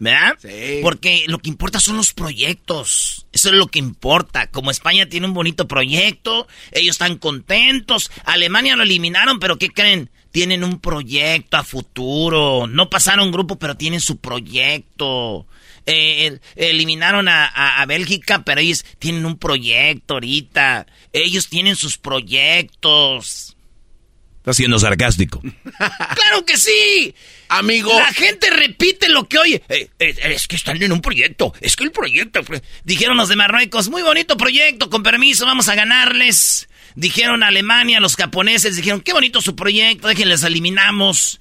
¿Verdad? Sí. Porque lo que importa son los proyectos. Eso es lo que importa. Como España tiene un bonito proyecto, ellos están contentos. Alemania lo eliminaron, pero ¿qué creen? Tienen un proyecto a futuro. No pasaron grupo, pero tienen su proyecto. Eh, el- eliminaron a, a- a Bélgica, pero ellos tienen un proyecto ahorita. Ellos tienen sus proyectos. Está siendo sarcástico. ¡Claro que sí! Amigo. La gente repite lo que oye. Eh, eh, es que están en un proyecto. Es que el proyecto. Dijeron los de Marruecos, muy bonito proyecto, con permiso, vamos a ganarles. Dijeron Alemania, los japoneses, dijeron, qué bonito su proyecto, déjenles eliminamos.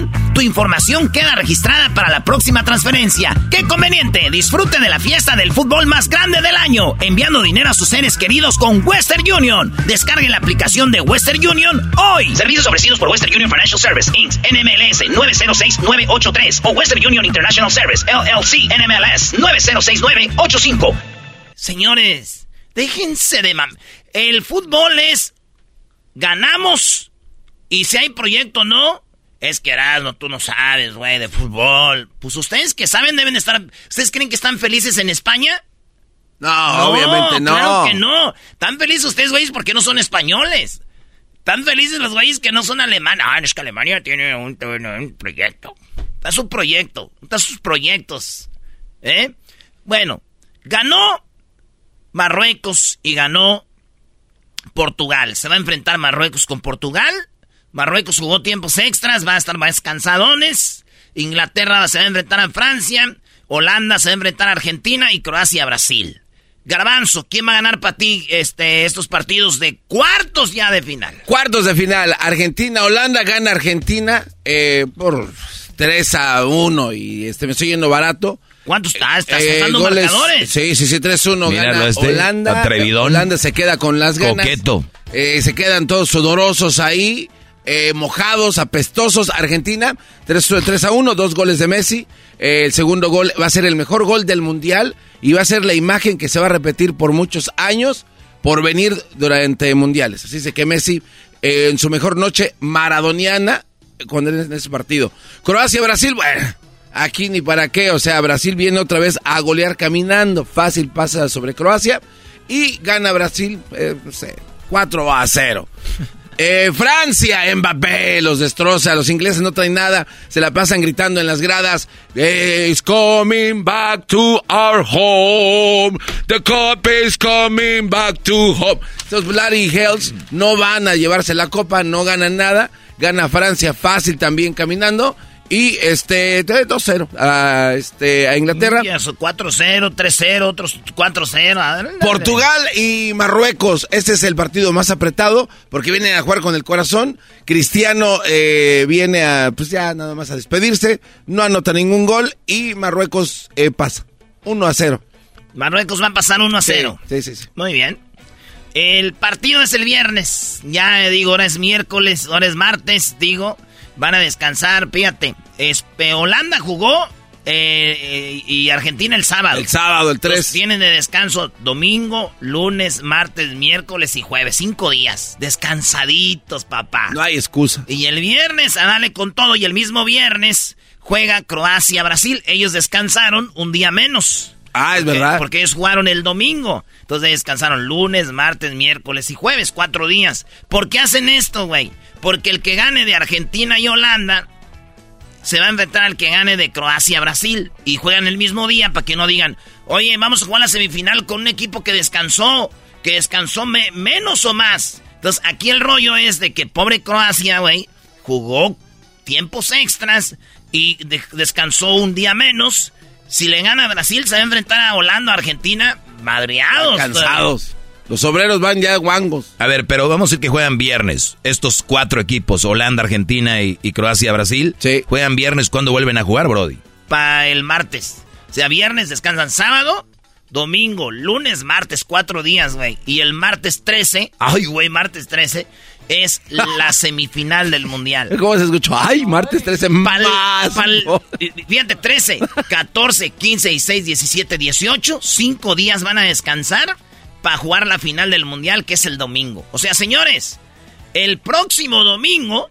tu información queda registrada para la próxima transferencia. ¡Qué conveniente! Disfrute de la fiesta del fútbol más grande del año, enviando dinero a sus seres queridos con Western Union. Descargue la aplicación de Western Union hoy. Servicios ofrecidos por Western Union Financial Service, Inc., NMLS 906983 o Western Union International Service, LLC, NMLS 906985. Señores, déjense de mam... El fútbol es... Ganamos y si hay proyecto no, es que Erasmo, tú no sabes, güey, de fútbol. Pues ustedes que saben deben estar... ¿Ustedes creen que están felices en España? No, obviamente no. Claro que no. Están felices ustedes, güeyes, porque no son españoles. Están felices los güeyes que no son alemanes. Ah, es que Alemania tiene un, un proyecto. Está su proyecto. Está sus proyectos. ¿Eh? Bueno, ganó Marruecos y ganó Portugal. Se va a enfrentar Marruecos con Portugal. Marruecos jugó tiempos extras, va a estar más cansadones. Inglaterra se va a enfrentar a Francia. Holanda se va a enfrentar a Argentina y Croacia a Brasil. Garbanzo, ¿quién va a ganar para ti este, estos partidos de cuartos ya de final? Cuartos de final. Argentina, Holanda gana Argentina eh, por 3 a 1 y este me estoy yendo barato. ¿Cuánto está? ¿Estás Eh, usando goles- marcadores? Sí, sí, sí, 3-1 Míralo gana este, Holanda. atrevidón. Holanda se queda con las ganas. Coqueto. Eh, se quedan todos sudorosos ahí, eh, mojados, apestosos. Argentina, 3, 3 a 1, dos goles de Messi. Eh, el segundo gol va a ser el mejor gol del Mundial y va a ser la imagen que se va a repetir por muchos años por venir durante mundiales. Así que Messi, eh, en su mejor noche maradoniana, cuando en ese partido. Croacia-Brasil, bueno, aquí ni para qué. O sea, Brasil viene otra vez a golear caminando. Fácil pasa sobre Croacia y gana Brasil, eh, no sé, 4 a 0. Eh, Francia, Mbappé, los destroza. Los ingleses no traen nada. Se la pasan gritando en las gradas. It's coming back to our home. The cup is coming back to home. Estos Bloody Hells no van a llevarse la copa, no ganan nada. Gana Francia fácil también caminando. Y este 2-0 a, este, a Inglaterra. Y eso, 4-0, 3-0, otros 4-0. a ver, Portugal y Marruecos, este es el partido más apretado porque vienen a jugar con el corazón. Cristiano eh, viene a, pues ya nada más a despedirse, no anota ningún gol y Marruecos eh, pasa 1 a 0. Marruecos va a pasar 1 a 0. Sí, sí, sí. Muy bien. El partido es el viernes. Ya digo, ahora es miércoles, ahora es martes, digo. Van a descansar, fíjate. Este, Holanda jugó eh, eh, y Argentina el sábado. El sábado, el 3. Entonces, tienen de descanso domingo, lunes, martes, miércoles y jueves. Cinco días. Descansaditos, papá. No hay excusa. Y el viernes, a darle con todo. Y el mismo viernes juega Croacia-Brasil. Ellos descansaron un día menos. Ah, es Porque- verdad. Porque ellos jugaron el domingo. Entonces descansaron lunes, martes, miércoles y jueves. Cuatro días. ¿Por qué hacen esto, güey? Porque el que gane de Argentina y Holanda se va a enfrentar al que gane de Croacia-Brasil. Y juegan el mismo día para que no digan, oye, vamos a jugar la semifinal con un equipo que descansó. Que descansó me- menos o más. Entonces aquí el rollo es de que pobre Croacia, güey, jugó tiempos extras y de- descansó un día menos. Si le gana a Brasil, se va a enfrentar a Holanda, Argentina, madreados. Cansados. Los obreros van ya guangos. A ver, pero vamos a decir que juegan viernes. Estos cuatro equipos, Holanda, Argentina y, y Croacia, Brasil, juegan viernes. ¿Cuándo vuelven a jugar, Brody? Para el martes. O sea, viernes descansan sábado, domingo, lunes, martes, cuatro días, güey. Y el martes 13, ay, güey, martes 13, es la semifinal del mundial. ¿Cómo se escuchó? Ay, martes 13 Pal- más. pal- fíjate, 13, 14, 15, 16, 17, 18. Cinco días van a descansar para jugar la final del mundial, que es el domingo. O sea, señores, el próximo domingo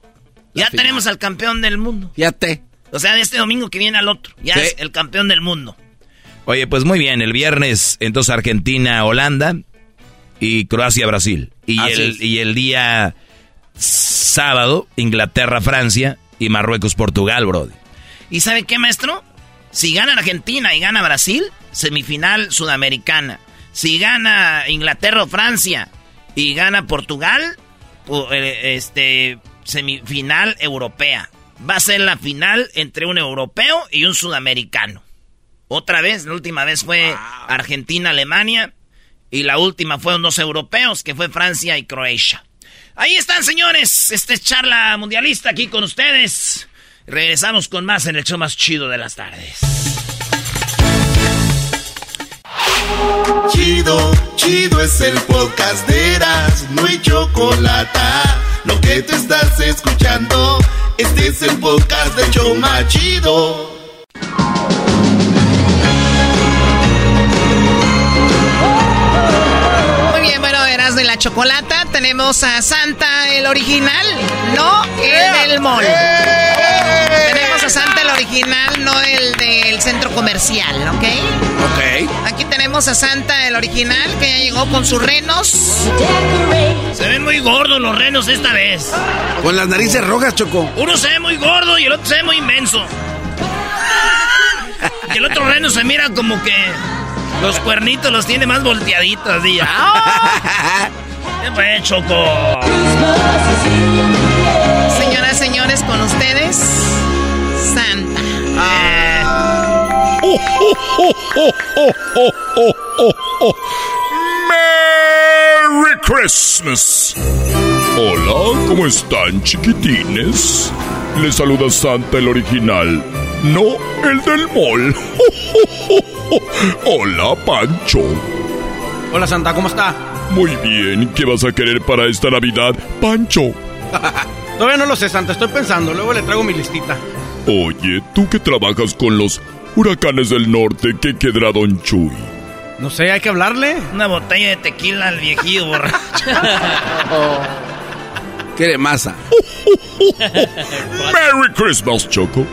ya final. tenemos al campeón del mundo. Fíjate. O sea, de este domingo que viene al otro. Ya Sí. es el campeón del mundo. Oye, pues muy bien, el viernes entonces Argentina, Holanda y Croacia, Brasil. Y, Así el, es. y el día sábado, Inglaterra, Francia y Marruecos-Portugal, Brody. ¿Y sabe qué, maestro? Si gana Argentina y gana Brasil, semifinal sudamericana. Si gana Inglaterra o Francia y gana Portugal, eh, este, semifinal europea. Va a ser la final entre un europeo y un sudamericano. Otra vez, la última vez fue Argentina-Alemania y la última fueron dos europeos, que fue Francia y Croacia. Ahí están, señores. Esta es charla mundialista aquí con ustedes. Regresamos con más en el show más chido de las tardes. Chido, chido es el podcast de Eras, no hay chocolate. Lo que te estás escuchando, este es el podcast de Choma Chido. De la chocolata. Tenemos a Santa, el original, no el del mall. Tenemos a Santa, el original, no el del centro comercial, ¿ok? Ok. Aquí tenemos a Santa, el original, que ya llegó con sus renos. Se ven muy gordos los renos esta vez. Con las narices rojas, Choco. Uno se ve muy gordo y el otro se ve muy inmenso. Y el otro reno se mira como que los cuernitos los tiene más volteaditos así. ¡Ah! ¿Qué fue, Choco? Señoras, señores, con ustedes, Santa. ¡Merry Christmas! Hola, ¿cómo están, chiquitines? Les saluda Santa el original, no el del mall. Hola, Pancho. Hola, Santa, ¿cómo está? Muy bien, ¿qué vas a querer para esta Navidad, Pancho? Todavía no lo sé, Santa, estoy pensando. Luego le traigo mi listita. Oye, tú que trabajas con los huracanes del norte, ¿qué quedará Don Chuy? No sé, hay que hablarle. Una botella de tequila al viejillo borracho. Quiere masa. Merry Christmas, Choco.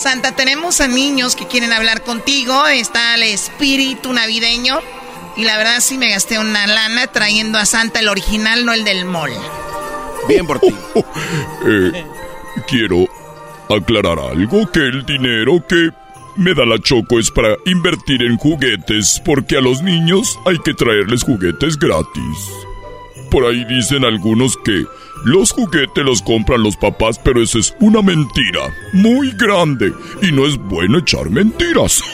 Santa, tenemos a niños que quieren hablar contigo. Está el espíritu navideño. Y la verdad sí me gasté una lana trayendo a Santa el original, no el del mall. Bien por ti. Eh, quiero aclarar algo, que el dinero que me da la Choco es para invertir en juguetes, porque a los niños hay que traerles juguetes gratis. Por ahí dicen algunos que los juguetes los compran los papás, pero eso es una mentira muy grande y no es bueno echar mentiras.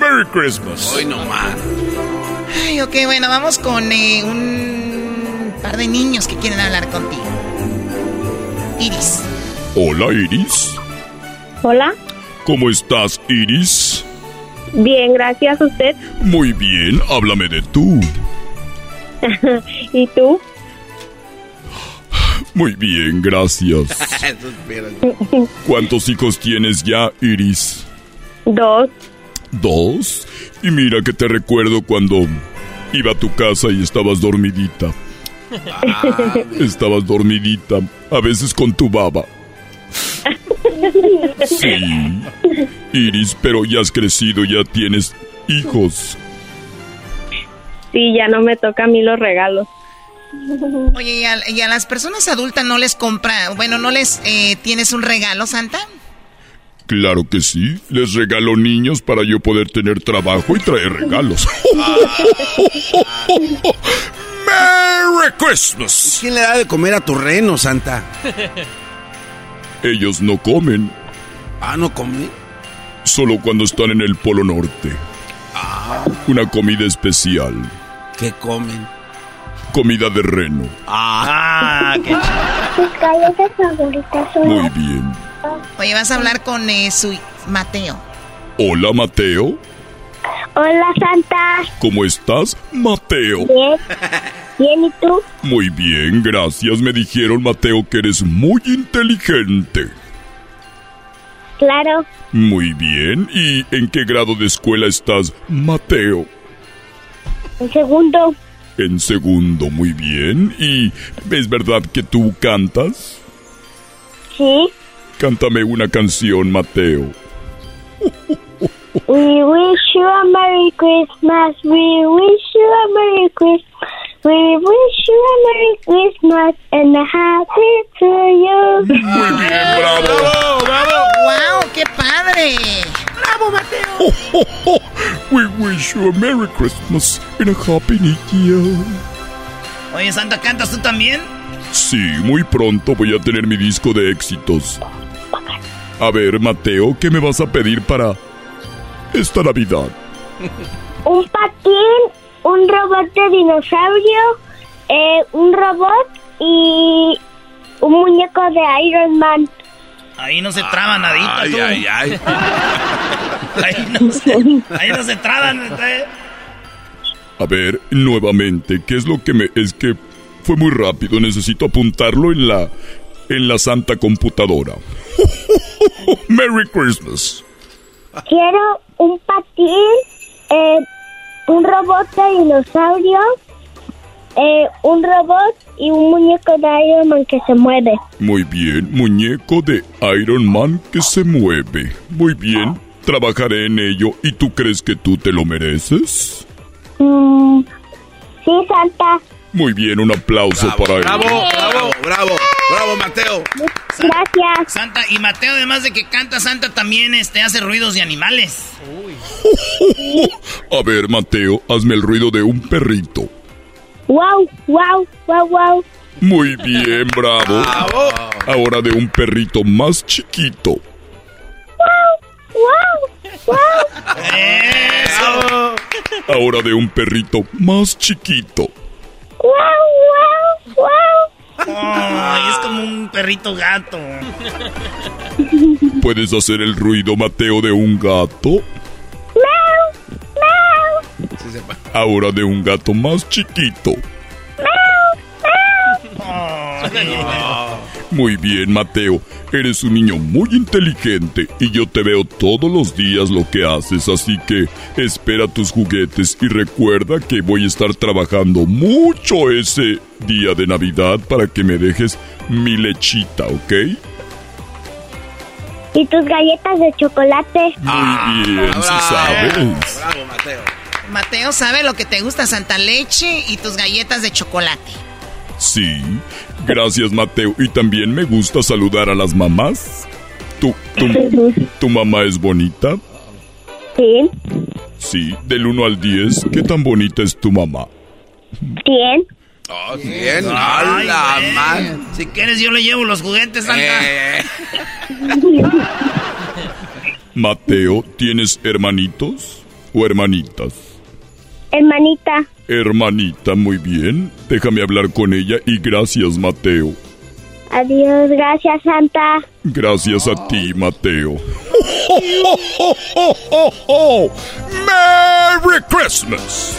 Merry Christmas. Hoy no más. Ay, ok, bueno, vamos con eh, un par de niños que quieren hablar contigo. Iris. Hola, Iris. Hola. ¿Cómo estás, Iris? Bien, gracias a usted. Muy bien, háblame de tú. ¿Y tú? Muy bien, gracias. ¿Cuántos hijos tienes ya, Iris? Dos. ¿Dos? Y mira que te recuerdo cuando iba a tu casa y estabas dormidita. Estabas dormidita, a veces con tu baba. Sí. Iris, pero ya has crecido, ya tienes hijos. Sí, ya no me toca a mí los regalos. Oye, ¿y a, y a las personas adultas no les compra, bueno, no les eh, tienes un regalo, Santa? Claro que sí, les regalo niños para yo poder tener trabajo y traer regalos. ¡Merry Christmas! ¿Quién le da de comer a tu reno, Santa? Ellos no comen. Ah, ¿no comen? Solo cuando están en el Polo Norte. Ah. Una comida especial. ¿Qué comen? Comida de reno. Ah, qué son Muy bien. Oye, vas a hablar con eh, su Mateo. Hola, Mateo. Hola, Santa. ¿Cómo estás, Mateo? Bien. Bien, ¿y tú? Muy bien, gracias. Me dijeron, Mateo, que eres muy inteligente. Claro. Muy bien. ¿Y en qué grado de escuela estás, Mateo? En segundo. En segundo, muy bien. ¿Y es verdad que tú cantas? Sí. Cántame una canción, Mateo. We wish you a Merry Christmas. We wish you a Merry Christmas. We wish you a Merry Christmas and a Happy to you. Muy bien, bravo. ¡Bravo! ¡Wow! ¡Qué padre! ¡Bravo, Mateo! We wish you a Merry Christmas and a Happy New Year. Oye, Santa, ¿cantas tú también? Sí, muy pronto voy a tener mi disco de éxitos. A ver, Mateo, ¿qué me vas a pedir para esta Navidad? Un patín, un robot de dinosaurio, eh, un robot y un muñeco de Iron Man. Ahí no se traba nadita, Ay, tú. ay, ay. Ahí no se, ahí no se traban. ¿eh? A ver, nuevamente, ¿qué es lo que me... Es que fue muy rápido, necesito apuntarlo en la... En la santa computadora. Merry Christmas. Quiero un patín, eh, un robot de dinosaurio, eh, un robot y un muñeco de Iron Man que se mueve. Muy bien, muñeco de Iron Man que se mueve. Muy bien, trabajaré en ello. ¿Y tú crees que tú te lo mereces? Mm, sí, Santa. Muy bien, un aplauso para él. Bravo, bravo, bravo, bravo, Mateo. Gracias. Santa, y Mateo, además de que canta, Santa también este, hace ruidos de animales. A ver, Mateo, hazme el ruido de un perrito. Wow, wow, wow, wow. Muy bien, bravo. Ahora de un perrito más chiquito. Wow, wow. ¡Eso! Ahora de un perrito más chiquito. Wow, wow, wow. Ay, es como un perrito gato. ¿Puedes hacer el ruido, Mateo, de un gato? Meow, meow. Ahora de un gato más chiquito. Muy bien, Mateo. Eres un niño muy inteligente y yo te veo todos los días lo que haces, así que espera tus juguetes y recuerda que voy a estar trabajando mucho ese día de Navidad para que me dejes mi lechita, ¿ok? Y tus galletas de chocolate. Muy bien, si sabes. Bravo, Mateo. Mateo sabe lo que te gusta, Santa Leche y tus galletas de chocolate. Sí, gracias Mateo. Y también me gusta saludar a las mamás. ¿Tu, tu, tu mamá es bonita? Sí, Sí, del 1 al 10, ¿qué tan bonita es tu mamá? bien. Oh, bien, Ay, ¡Hala, güey. man! Si quieres, yo le llevo los juguetes, Santa. Eh, Mateo, ¿tienes hermanitos o hermanitas? Hermanita, Hermanita, muy bien. Déjame hablar con ella y gracias, Mateo. adiós, gracias Santa. Gracias a ti, Mateo. ¡Merry Christmas!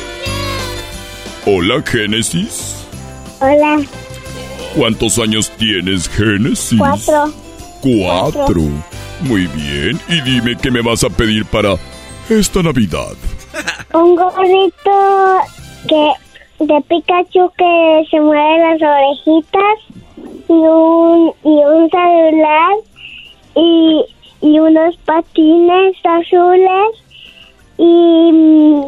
Hola, Génesis. Hola, ¿Cuántos años tienes, Génesis? cuatro. Cuatro. Muy bien. Y dime qué me vas a pedir para esta Navidad. Un gorrito que de Pikachu que se mueve las orejitas y un y un celular y, y unos patines azules y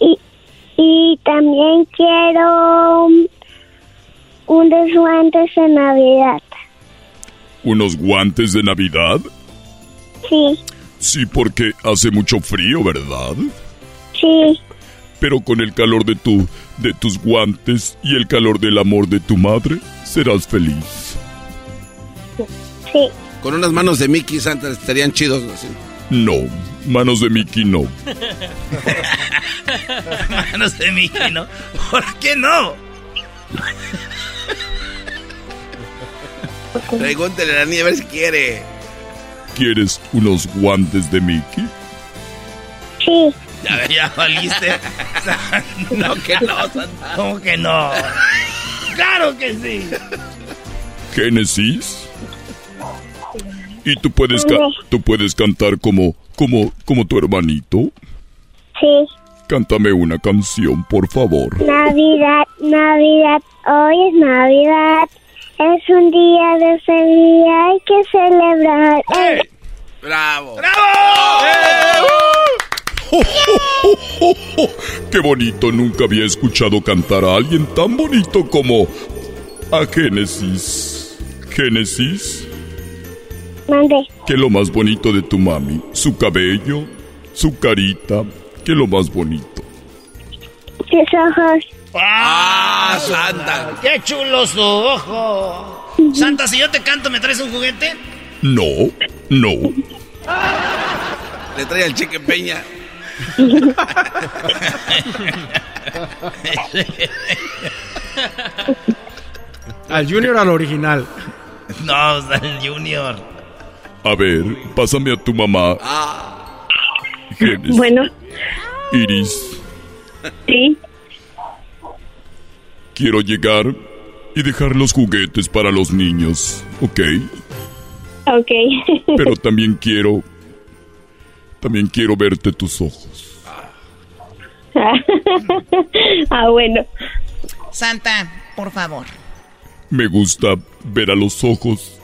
y, y también quiero unos guantes de Navidad. ¿Unos guantes de Navidad? Sí, Sí, porque hace mucho frío, ¿verdad? sí, Pero con el calor de tu de tus guantes y el calor del amor de tu madre, serás feliz. sí. Con unas manos de Mickey Santa estarían chidos. Así. No, manos de Mickey no. Manos de Mickey, ¿no? ¿Por qué no? Pregúntele a la niña a ver si quiere. ¿Quieres unos guantes de Mickey? Sí. Ya, ya valiste. No, que no, Santa. ¿Cómo que no? ¡Claro que sí! Génesis. Y tú puedes ca- tú puedes cantar como como como tu hermanito. Sí. Cántame una canción, por favor. Navidad, Navidad, hoy es Navidad. Es un día de felicidad, hay que celebrar. ¡Ey! ¡Bravo! ¡Bravo! ¡Qué bonito! Nunca había escuchado cantar a alguien tan bonito como a Génesis. Génesis. Mande. ¿Qué es lo más bonito de tu mami? ¿Su cabello? ¿Su carita? ¿Qué es lo más bonito? Sus ojos. ¡Ah, Santa! ¡Qué chulo su ojo! Santa, si yo te canto, ¿me traes un juguete? No, no. Le trae al chique peña. al Junior al original. No, al Junior. A ver, pásame a tu mamá. Génesis. Bueno, Iris, sí. Quiero llegar y dejar los juguetes para los niños, ¿ok? Ok. Pero también quiero... También quiero verte tus ojos. ah, bueno. Santa, por favor. Me gusta ver a los ojos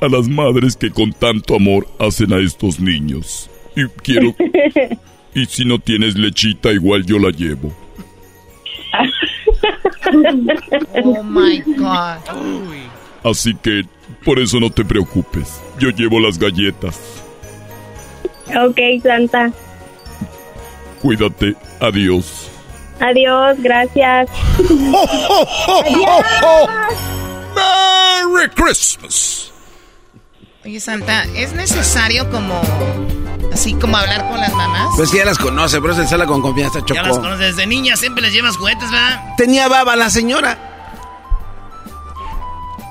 a las madres que con tanto amor hacen a estos niños. Y quiero... Y si no tienes lechita, igual yo la llevo. Oh my God. Así que por eso no te preocupes. Yo llevo las galletas. Ok, Santa. Cuídate. Adiós. Adiós, gracias. ¡Merry Christmas! Oye, Santa, ¿es necesario como... así como hablar con las mamás? Pues ya las conoce, pero se sala con confianza, Choco. Ya las conoces desde niña, siempre les llevas juguetes, ¿verdad? Tenía baba la señora.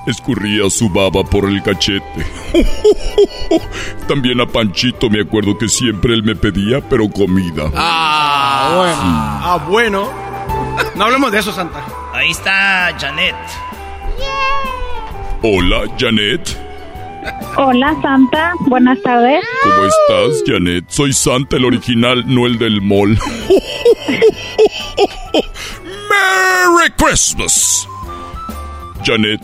Escurría su baba por el cachete. También a Panchito me acuerdo que siempre él me pedía, pero comida. Ah, bueno. Ah, bueno. No hablemos de eso, Santa. Ahí está Janet. Hola, Janet. Hola, Santa. Buenas tardes. ¿Cómo estás, Janet? Soy Santa, el original, no el del mall. ¡Merry Christmas! Janet,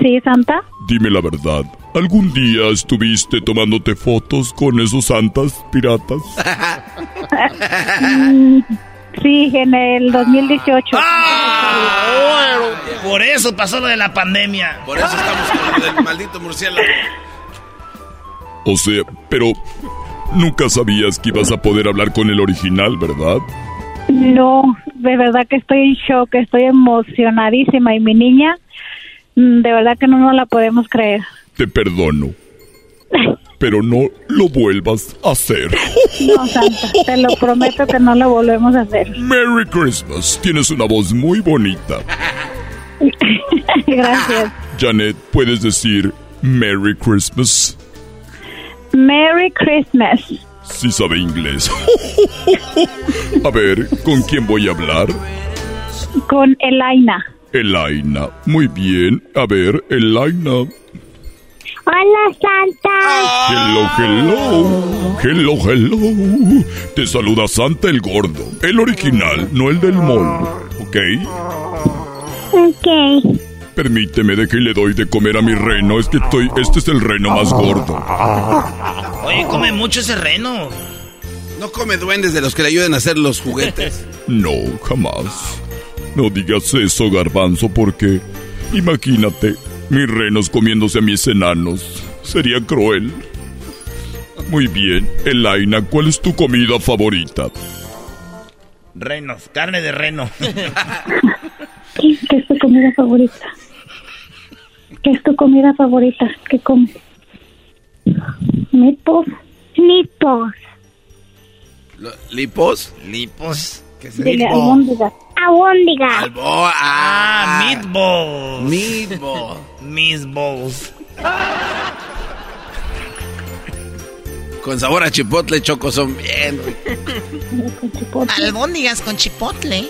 Sí, Santa. dime la verdad. ¿Algún día estuviste tomándote fotos con esos santas piratas? Sí, en el 2018. Ah, Por eso pasó lo de la pandemia. Por eso estamos con lo del maldito murciélago. O sea, pero nunca sabías que ibas a poder hablar con el original, ¿verdad? No, de verdad que estoy en shock, estoy emocionadísima y mi niña, mm, de verdad que no nos la podemos creer. Te perdono. Pero no lo vuelvas a hacer. No, Santa, te lo prometo que no lo volvemos a hacer. Merry Christmas. Tienes una voz muy bonita. Gracias. Janet, ¿puedes decir Merry Christmas? Merry Christmas. Sí sabe inglés. A ver, ¿con quién voy a hablar? Con Elaina. Elaina. Muy bien. A ver, Elaina. Hola, Santa. Hello, hello. Hello, hello. Te saluda Santa el Gordo. El original, no el del mall. ¿Ok? Ok. Permíteme de que le doy de comer a mi reno. Es que estoy. Este es el reno más gordo. Oye, come mucho ese reno. No come duendes de los que le ayuden a hacer los juguetes. No, jamás. No digas eso, garbanzo, porque. Imagínate, mis renos comiéndose a mis enanos. Sería cruel. Muy bien, Elaina, ¿cuál es tu comida favorita? Renos, carne de reno. ¿Qué, qué es tu comida favorita? ¿Qué es tu comida favorita? ¿Qué comes? ¿Meatballs? Meatballs. ¿Lipos? Lipos. ¿Qué es Dile lipo? Albóndigas. Albóndiga. Albo- Ah, ah, meatballs. meatball. Meatballs. Con sabor a chipotle, Choco, son bien. Albóndigas con chipotle.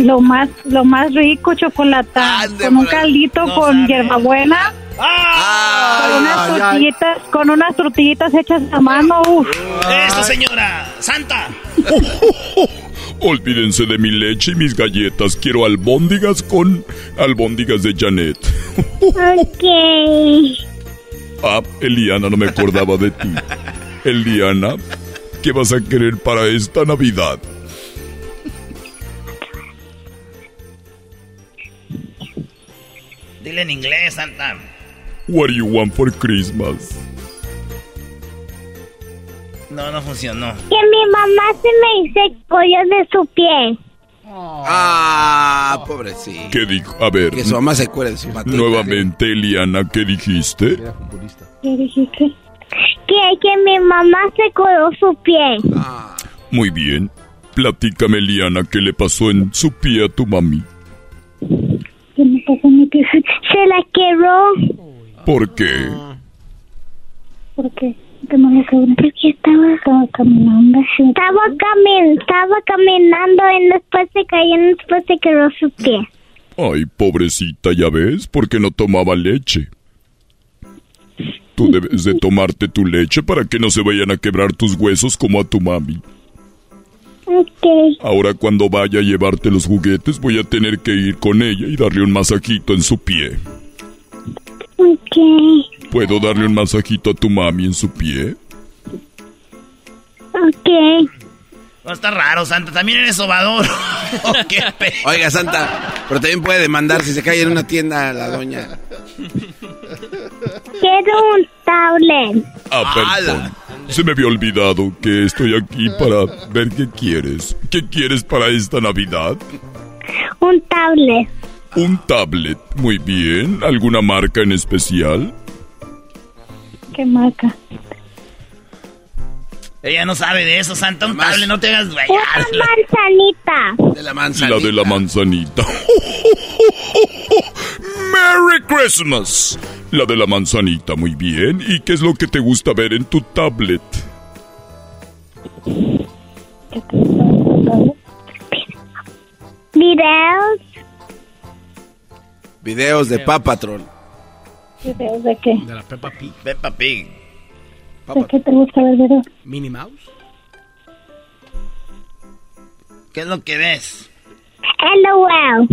Lo más, lo más rico, chocolata. Con un caldito No con sabe. hierbabuena. ¡Ah! Con unas ay. tortillitas, con unas tortillitas hechas a mano. Uf. ¡Eso, señora! ¡Santa! Olvídense de mi leche y mis galletas. Quiero albóndigas con albóndigas de Janet. Ok. Ah, Eliana, no me acordaba de ti. Eliana, ¿Qué vas a querer para esta Navidad? Dile en inglés, Santa. What do you want for Christmas? No, no funcionó. Que mi mamá se me hizo collo de su pie. Ah, pobrecito. ¿Qué dijo? A ver. Que su mamá se cuele de su patita. Nuevamente, Eliana, ¿qué dijiste? ¿Qué dijiste? Que, que mi mamá se coló su pie. Muy bien. Platícame, Eliana, ¿qué le pasó en su pie a tu mami? ¿Qué me pasó mi pie? Se la quebró. ¿Por qué? ¿Por qué? ¿Qué no le quebró? Porque estaba, estaba caminando. Estaba, camin estaba caminando y después se cayó y después se quebró su pie. Ay, pobrecita, ya ves, porque no tomaba leche. Tú debes de tomarte tu leche para que no se vayan a quebrar tus huesos como a tu mami. Ok. Ahora cuando vaya a llevarte los juguetes voy a tener que ir con ella y darle un masajito en su pie. Ok. ¿Puedo darle un masajito a tu mami en su pie? Ok. No, está raro, Santa. También eres sobador. Oh, Oiga, Santa, pero también puede demandar si se cae en una tienda la doña. Quiero un tablet. Ah, perdón. Se me había olvidado que estoy aquí para ver qué quieres. ¿Qué quieres para esta Navidad? Un tablet. Un tablet. Muy bien. ¿Alguna marca en especial? ¿Qué marca? Ella no sabe de eso, Santa. Un no te hagas Una rayar. manzanita. De la manzanita. La de la manzanita. ¡Merry Christmas! La de la manzanita, muy bien. ¿Y qué es lo que te gusta ver en tu tablet? Videos. Videos de Papatrol. ¿Videos de qué? De la Peppa Pig. Peppa Pig. ¿De qué te gusta ver videos? Minnie Mouse. ¿Qué es lo que ves? LOL.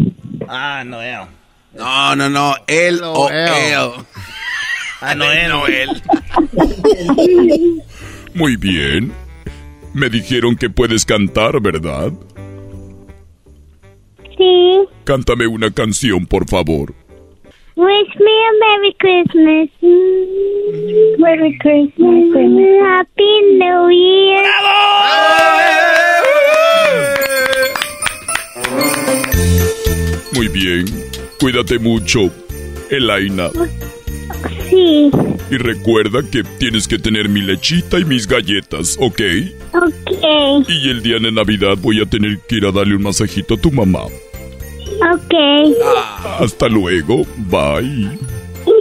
Ah, Noel. No, no, no. Él o él. Ah, Noel. Noel. Muy bien. Me dijeron que puedes cantar, ¿verdad? Sí. Cántame una canción, por favor. Wish me a Merry Christmas. Merry Christmas. Happy New Year. Muy bien. Cuídate mucho, Elaina. Sí. Y recuerda que tienes que tener mi lechita y mis galletas, ¿ok? Ok. Y el día de Navidad voy a tener que ir a darle un masajito a tu mamá. Ok. Hasta luego. Bye.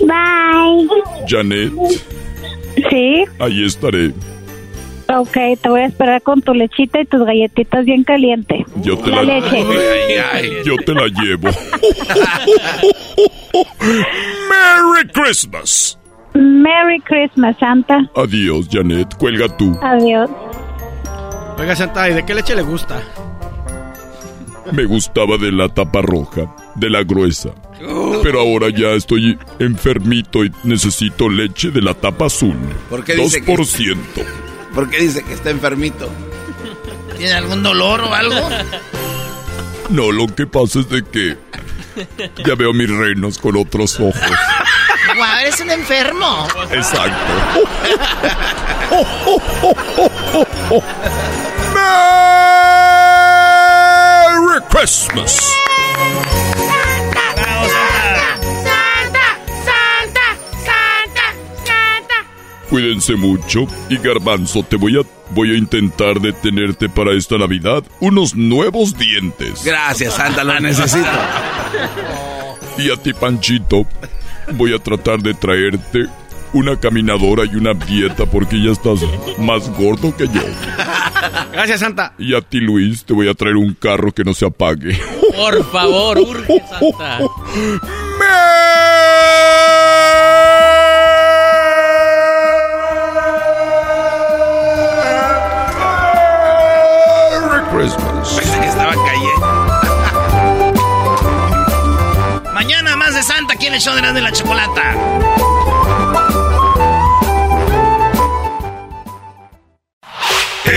Bye. Janet, Sí, ahí estaré. ok, te voy a esperar con tu lechita y tus galletitas bien caliente. Yo te La la, leche. Yo te la llevo. Merry Christmas. Merry Christmas, Santa. Adiós, Janet. Cuelga tú. Adiós. Oiga, Santa, ¿y de qué leche le gusta? Me gustaba de la tapa roja, de la gruesa. Pero ahora ya estoy enfermito y necesito leche de la tapa azul. ¿Por qué dice que- 2%. ¿Por qué dice que está enfermito? ¿Tiene algún dolor o algo? No, lo que pasa es de que ya veo mis renos con otros ojos. Guau, eres un enfermo. Exacto. Christmas. Santa, Santa, Santa, Santa. Cuídense mucho y Garbanzo, te voy a voy a intentar detenerte para esta Navidad unos nuevos dientes. Gracias, Santa, lo necesito. Y a ti, Panchito, voy a tratar de traerte una caminadora y una dieta porque ya estás más gordo que yo. Gracias, Santa. Y a ti, Luis, te voy a traer un carro que no se apague. Por favor, urge, Santa. Merry Christmas. Pensé que estaba cayendo. Mañana más de Santa aquí en el show de la de la chocolata.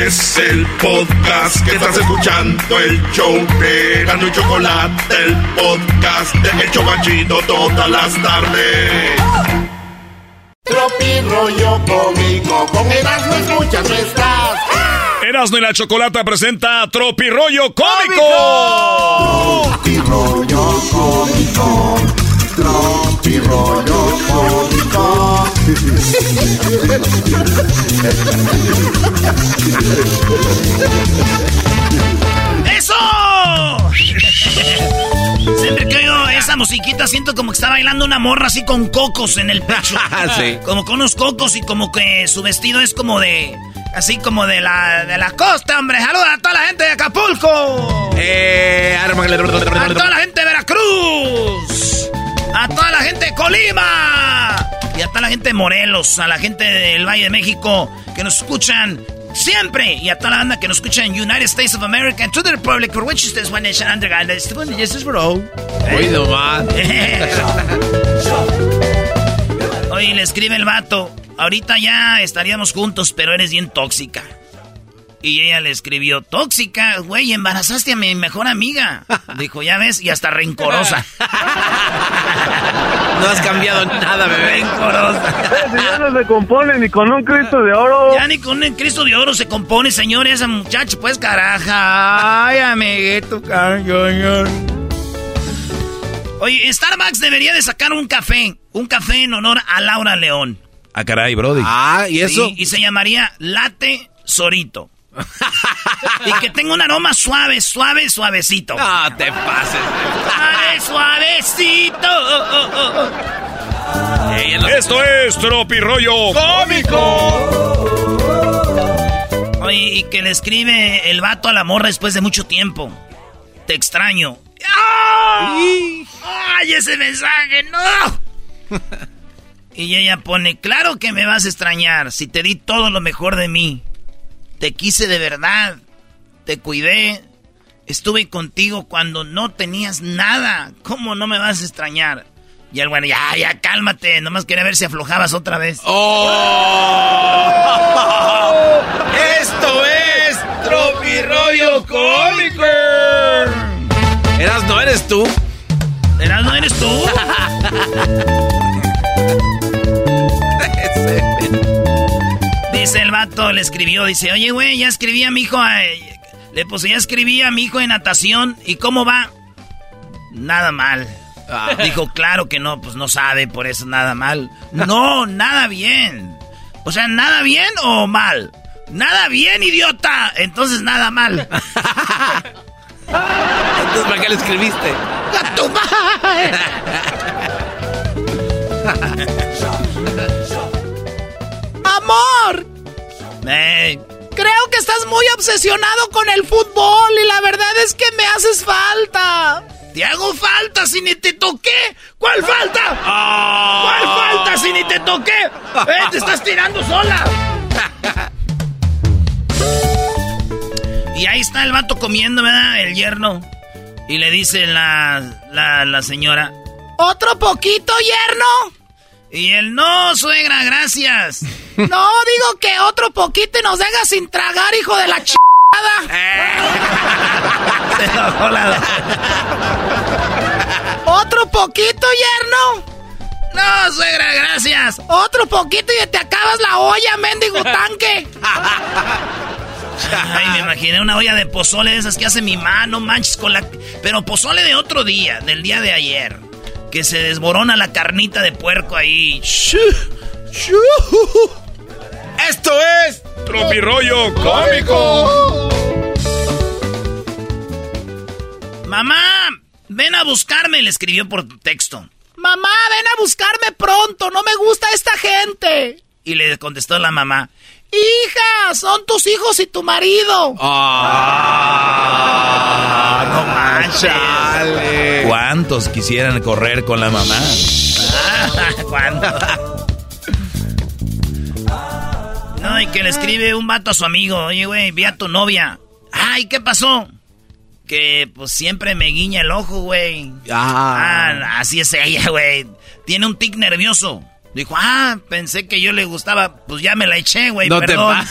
Es el podcast que estás escuchando, el show de Gano y Chocolate, el podcast de El Chocachito todas las tardes. Tropi rollo cómico, con Erasmo escuchas no estás. Erasmo y la Chocolata presenta Tropi rollo cómico. Tropi rollo cómico, tropi rollo cómico. ¡Eso! Siempre que oigo esa musiquita siento como que está bailando una morra así con cocos en el pecho. Sí. Como con unos cocos y como que su vestido es como de... Así como de la, de la costa, hombre. Saluda a toda la gente de Acapulco. Eh, A toda la gente de Veracruz. A toda la gente de Colima. Y a toda la gente de Morelos. A la gente del Valle de México que nos escuchan siempre. Y a toda la banda que nos escucha en United States of America. And to the Republic for which is one nation under God. This is bro. Hoy nomás. Oye, le escribe el vato. Ahorita ya estaríamos juntos, pero eres bien tóxica. Y ella le escribió, tóxica, güey, embarazaste a mi mejor amiga. Dijo, ya ves, y hasta rencorosa. No has cambiado nada, bebé. Rencorosa. Ya no se compone ni con un Cristo de oro. Ya ni con un Cristo de oro se compone, señor, esa muchacha, pues caraja. Ay, amiguito, carajo. Oye, Starbucks debería de sacar un café, un café en honor a Laura León. Ah, caray, Brody. Ah, ¿y eso? Sí, y se llamaría Latte Sorito. y que tenga un aroma suave, suave, suavecito. No te pases. Suave, suavecito. Esto es Tropi rollo Oye, y que le escribe el vato a la morra después de mucho tiempo. Te extraño. ¡Ay! ¡Ay, ese mensaje! ¡No! y ella pone, claro que me vas a extrañar si te di todo lo mejor de mí. Te quise de verdad. Te cuidé. Estuve contigo cuando no tenías nada. ¿Cómo no me vas a extrañar? Y el bueno, ya, ya, cálmate. Nomás quería ver si aflojabas otra vez. ¡Oh! ¡Esto es Tropi rollo cómico! Eras, no eres tú. ¿Eras, no eres tú? Dice el vato, le escribió, dice, oye, güey, ya escribí a mi hijo, le puse, ya escribí a mi hijo en natación, ¿y cómo va? Nada mal. Dijo, claro que no, pues no sabe, por eso nada mal. No, nada bien. O sea, ¿nada bien o mal? Nada bien, idiota. Entonces nada mal. Entonces, ¿para qué le escribiste? ¡A tu madre! ¡Amor! Creo que estás muy obsesionado con el fútbol y la verdad es que me haces falta. Te hago falta si ni te toqué. ¿Cuál falta? ¿Cuál falta si ni te toqué? ¡Eh, te estás tirando sola! y ahí está el vato comiendo, ¿verdad? El yerno. Y le dice la, la, la señora, ¿otro poquito, yerno? Y él, no, suegra, gracias. no, digo que otro poquito y nos deja sin tragar, hijo de la ch... Se enojó la- ¿Otro poquito, yerno? No, suegra, gracias. Otro poquito y te acabas la olla, mendigo tanque. Ay, me imaginé una olla de pozole de esas que hace mi mano, manches con la... Pero pozole de otro día, del día de ayer. Que se desborona la carnita de puerco ahí. Shu, shu. Esto es Tropi rollo cómico. Mamá, ven a buscarme, le escribió por texto. Mamá, ven a buscarme pronto, no me gusta esta gente. Y le contestó la mamá. Hija, son tus hijos y tu marido. Ah, no manches. ¿Cuántos quisieran correr con la mamá? ¿Cuándo? No, y que le escribe un vato a su amigo. Oye, güey, vi a tu novia. Ay, ¿qué pasó? Que pues siempre me guiña el ojo, güey. Ah, así es ella, güey. Tiene un tic nervioso. Dijo, ah, pensé que yo le gustaba, pues ya me la eché, güey, No te perdón.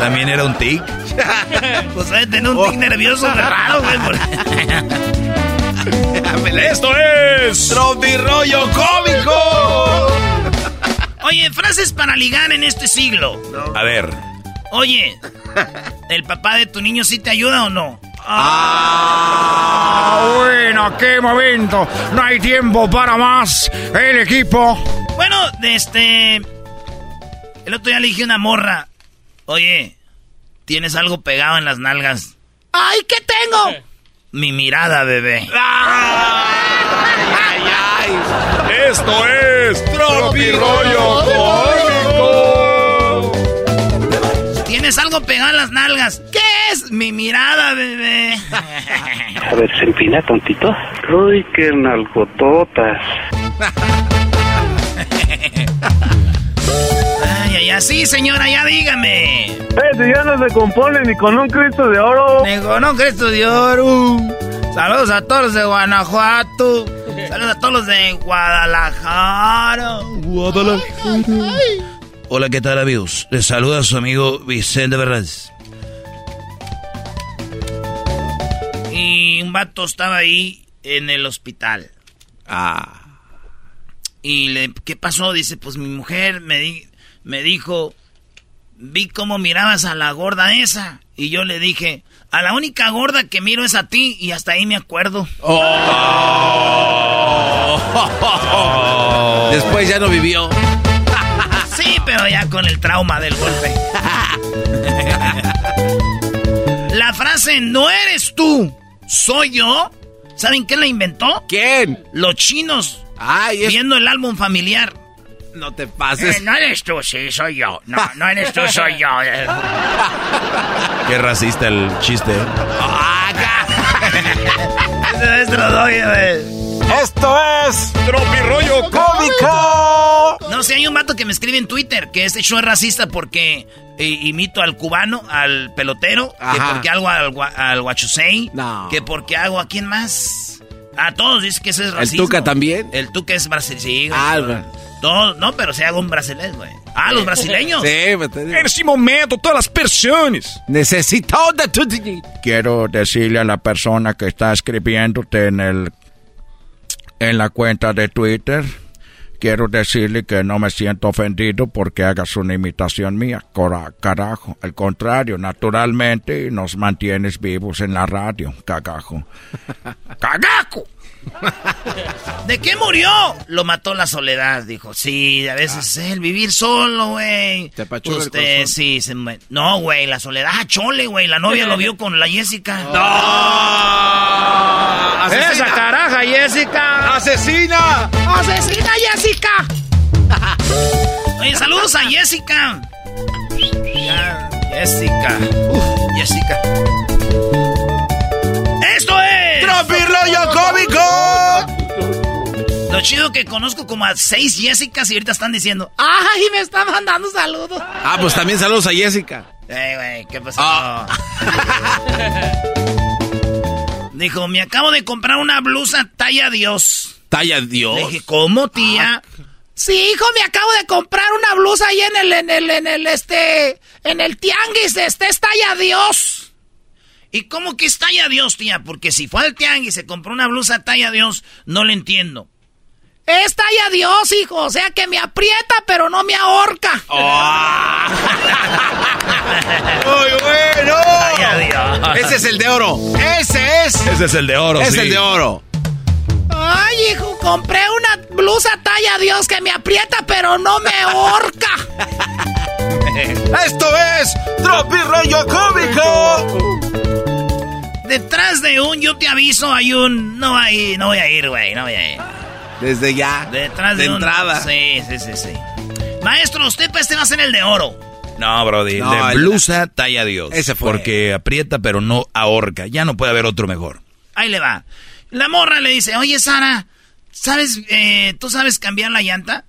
¿También era un tic? pues tenía un tic nervioso de raro, güey. Esto es Tropi Rollo Cómico. Oye, frases para ligar en este siglo. A ver. Oye, ¿el papá de tu niño sí te ayuda o no? Ah, bueno, qué momento. No hay tiempo para más. El equipo. Bueno, de este. El otro día le dije una morra. Oye, ¿tienes algo pegado en las nalgas? ¡Ay, qué tengo! Mi mirada, bebé. Esto es Tropi Rollo Cómico. ¿Tienes algo pegado en las nalgas? ¿Qué es? Mi mirada, bebé. A ver, se empina tantito. Uy, qué nalgototas. Ay, así, señora, ya dígame. Este ya no se compone ni con un Cristo de oro. Ni con un Cristo de oro. Saludos a todos los de Guanajuato. Saludos a todos los de Guadalajara. Guadalajara. Hola, ¿qué tal, amigos? Les saluda su amigo Vicente Fernández. Y un vato estaba ahí en el hospital. Ah. Y le, ¿qué pasó? Dice, pues mi mujer me, di- me dijo, vi cómo mirabas a la gorda esa. Y yo le dije, a la única gorda que miro es a ti. Y hasta ahí me acuerdo. Después ya no vivió. Sí, pero ya con el trauma del golpe. la frase no eres tú, soy yo. ¿Saben quién la inventó? ¿Quién? Los chinos. Ay, es- Viendo el álbum familiar. No te pases. Eh, no eres tú, sí, soy yo. No, no eres tú, soy yo. Qué racista el chiste. ¿eh? Esto es Tropi Rollo Cómico. No sé, hay un vato que me escribe en Twitter que este show es racista porque eh, imito al cubano, al pelotero, que porque hago al, gua- al guachusei, No. que porque hago a quién más. A todos dice que eso es ¿El racismo. Tuca también? El Tuca es brasileño. Ah. Todo- no, pero se hago un brasileño, güey. Ah, los brasileños. Sí, este momento, todas las personas. Necesito de tu... Quiero decirle a la persona que está escribiéndote en el en la cuenta de Twitter, quiero decirle que no me siento ofendido porque hagas una imitación mía. Cora- carajo, al contrario, naturalmente nos mantienes vivos en la radio, cagajo. ¡Cagajo! ¿De qué murió? Lo mató la soledad, dijo. Sí, a veces el vivir solo, güey. Te el Usted, sí, se No, güey, la soledad. Ah, chole, güey. La novia lo vio con la Jessica. ¡Esa caraja, Jessica! ¡Asesina! ¡Asesina, Jessica! Oye, saludos a Jessica. Ya, Jessica. Uf, Jessica. Lo chido que conozco como a seis Jessicas y ahorita están diciendo, ¡ay, me está mandando saludos! Ah, pues también saludos a Jessica. Eh, güey, ¿qué pasó? Ah. Dijo, me acabo de comprar una blusa talla Dios. Talla Dios. Le dije, ¿cómo, tía? Sí, hijo, me acabo de comprar una blusa ahí en el, en el, en el, este, en el tianguis, este es talla Dios. ¿Y cómo que es talla Dios, tía? Porque si fue al tianguis y se compró una blusa talla Dios, no le entiendo. Es talla Dios, hijo, o sea que me aprieta, pero no me ahorca. ¡Muy bueno! Ese es el de oro. Ese es. Ese es el de oro, Es sí. el de oro. Ay, hijo, compré una blusa talla Dios que me aprieta, pero no me ahorca. Esto es Tropi Rollo Cómico. Detrás de un yo te aviso hay un no hay, no voy a ir, güey, no voy a ir. Desde ya. Detrás de, de un- entrada. Sí, sí, sí, sí. Maestro, usted este va a ser el de oro. No, Brody. No, de blusa talla Dios. Ese fue. Porque aprieta, pero no ahorca. Ya no puede haber otro mejor. Ahí le va. La morra le dice, oye Sara, ¿sabes, eh, tú sabes cambiar la llanta?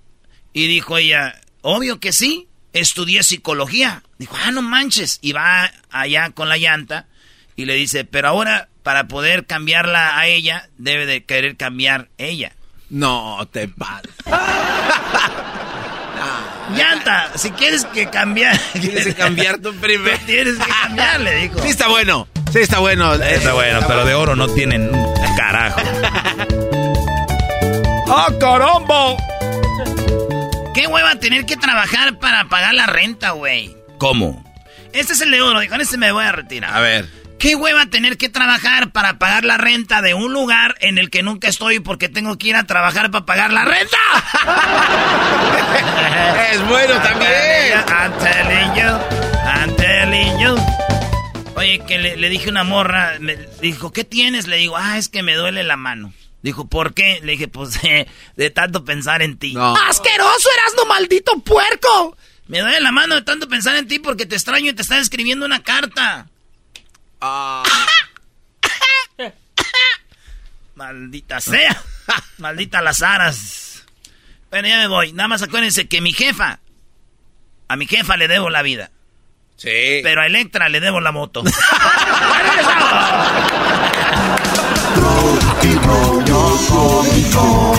Y dijo ella, obvio que sí, estudié psicología. Dijo, ah, no manches. Y va allá con la llanta y le dice, pero ahora para poder cambiarla a ella, debe de querer cambiar ella. No, te pases. Llanta, si quieres que cambiar... Tienes que cambiar tú primero. tienes que cambiar, le dijo. Sí está bueno, sí está bueno. Está bueno, pero de oro no tienen un carajo. ¡Ah, caramba! ¿Qué hueva tener que trabajar para pagar la renta, güey? ¿Cómo? Este es el de oro, y con este me voy a retirar. A ver. ¿Qué hueva tener que trabajar para pagar la renta de un lugar en el que nunca estoy porque tengo que ir a trabajar para pagar la renta? es bueno también. I'm telling you, I'm telling you. Oye, que le, le dije a una morra, me dijo, ¿qué tienes? Le digo, ah, es que me duele la mano. Dijo, ¿por qué? Le dije, pues de, de tanto pensar en ti. ¡Asqueroso, eras no maldito puerco! Me duele la mano de tanto pensar en ti porque te extraño y te estaba escribiendo una carta. Ah. Maldita sea. Maldita las aras. Bueno, ya me voy. Nada más acuérdense que mi jefa, a mi jefa le debo la vida. Sí. Pero a Electra le debo la moto. Rollo cómico.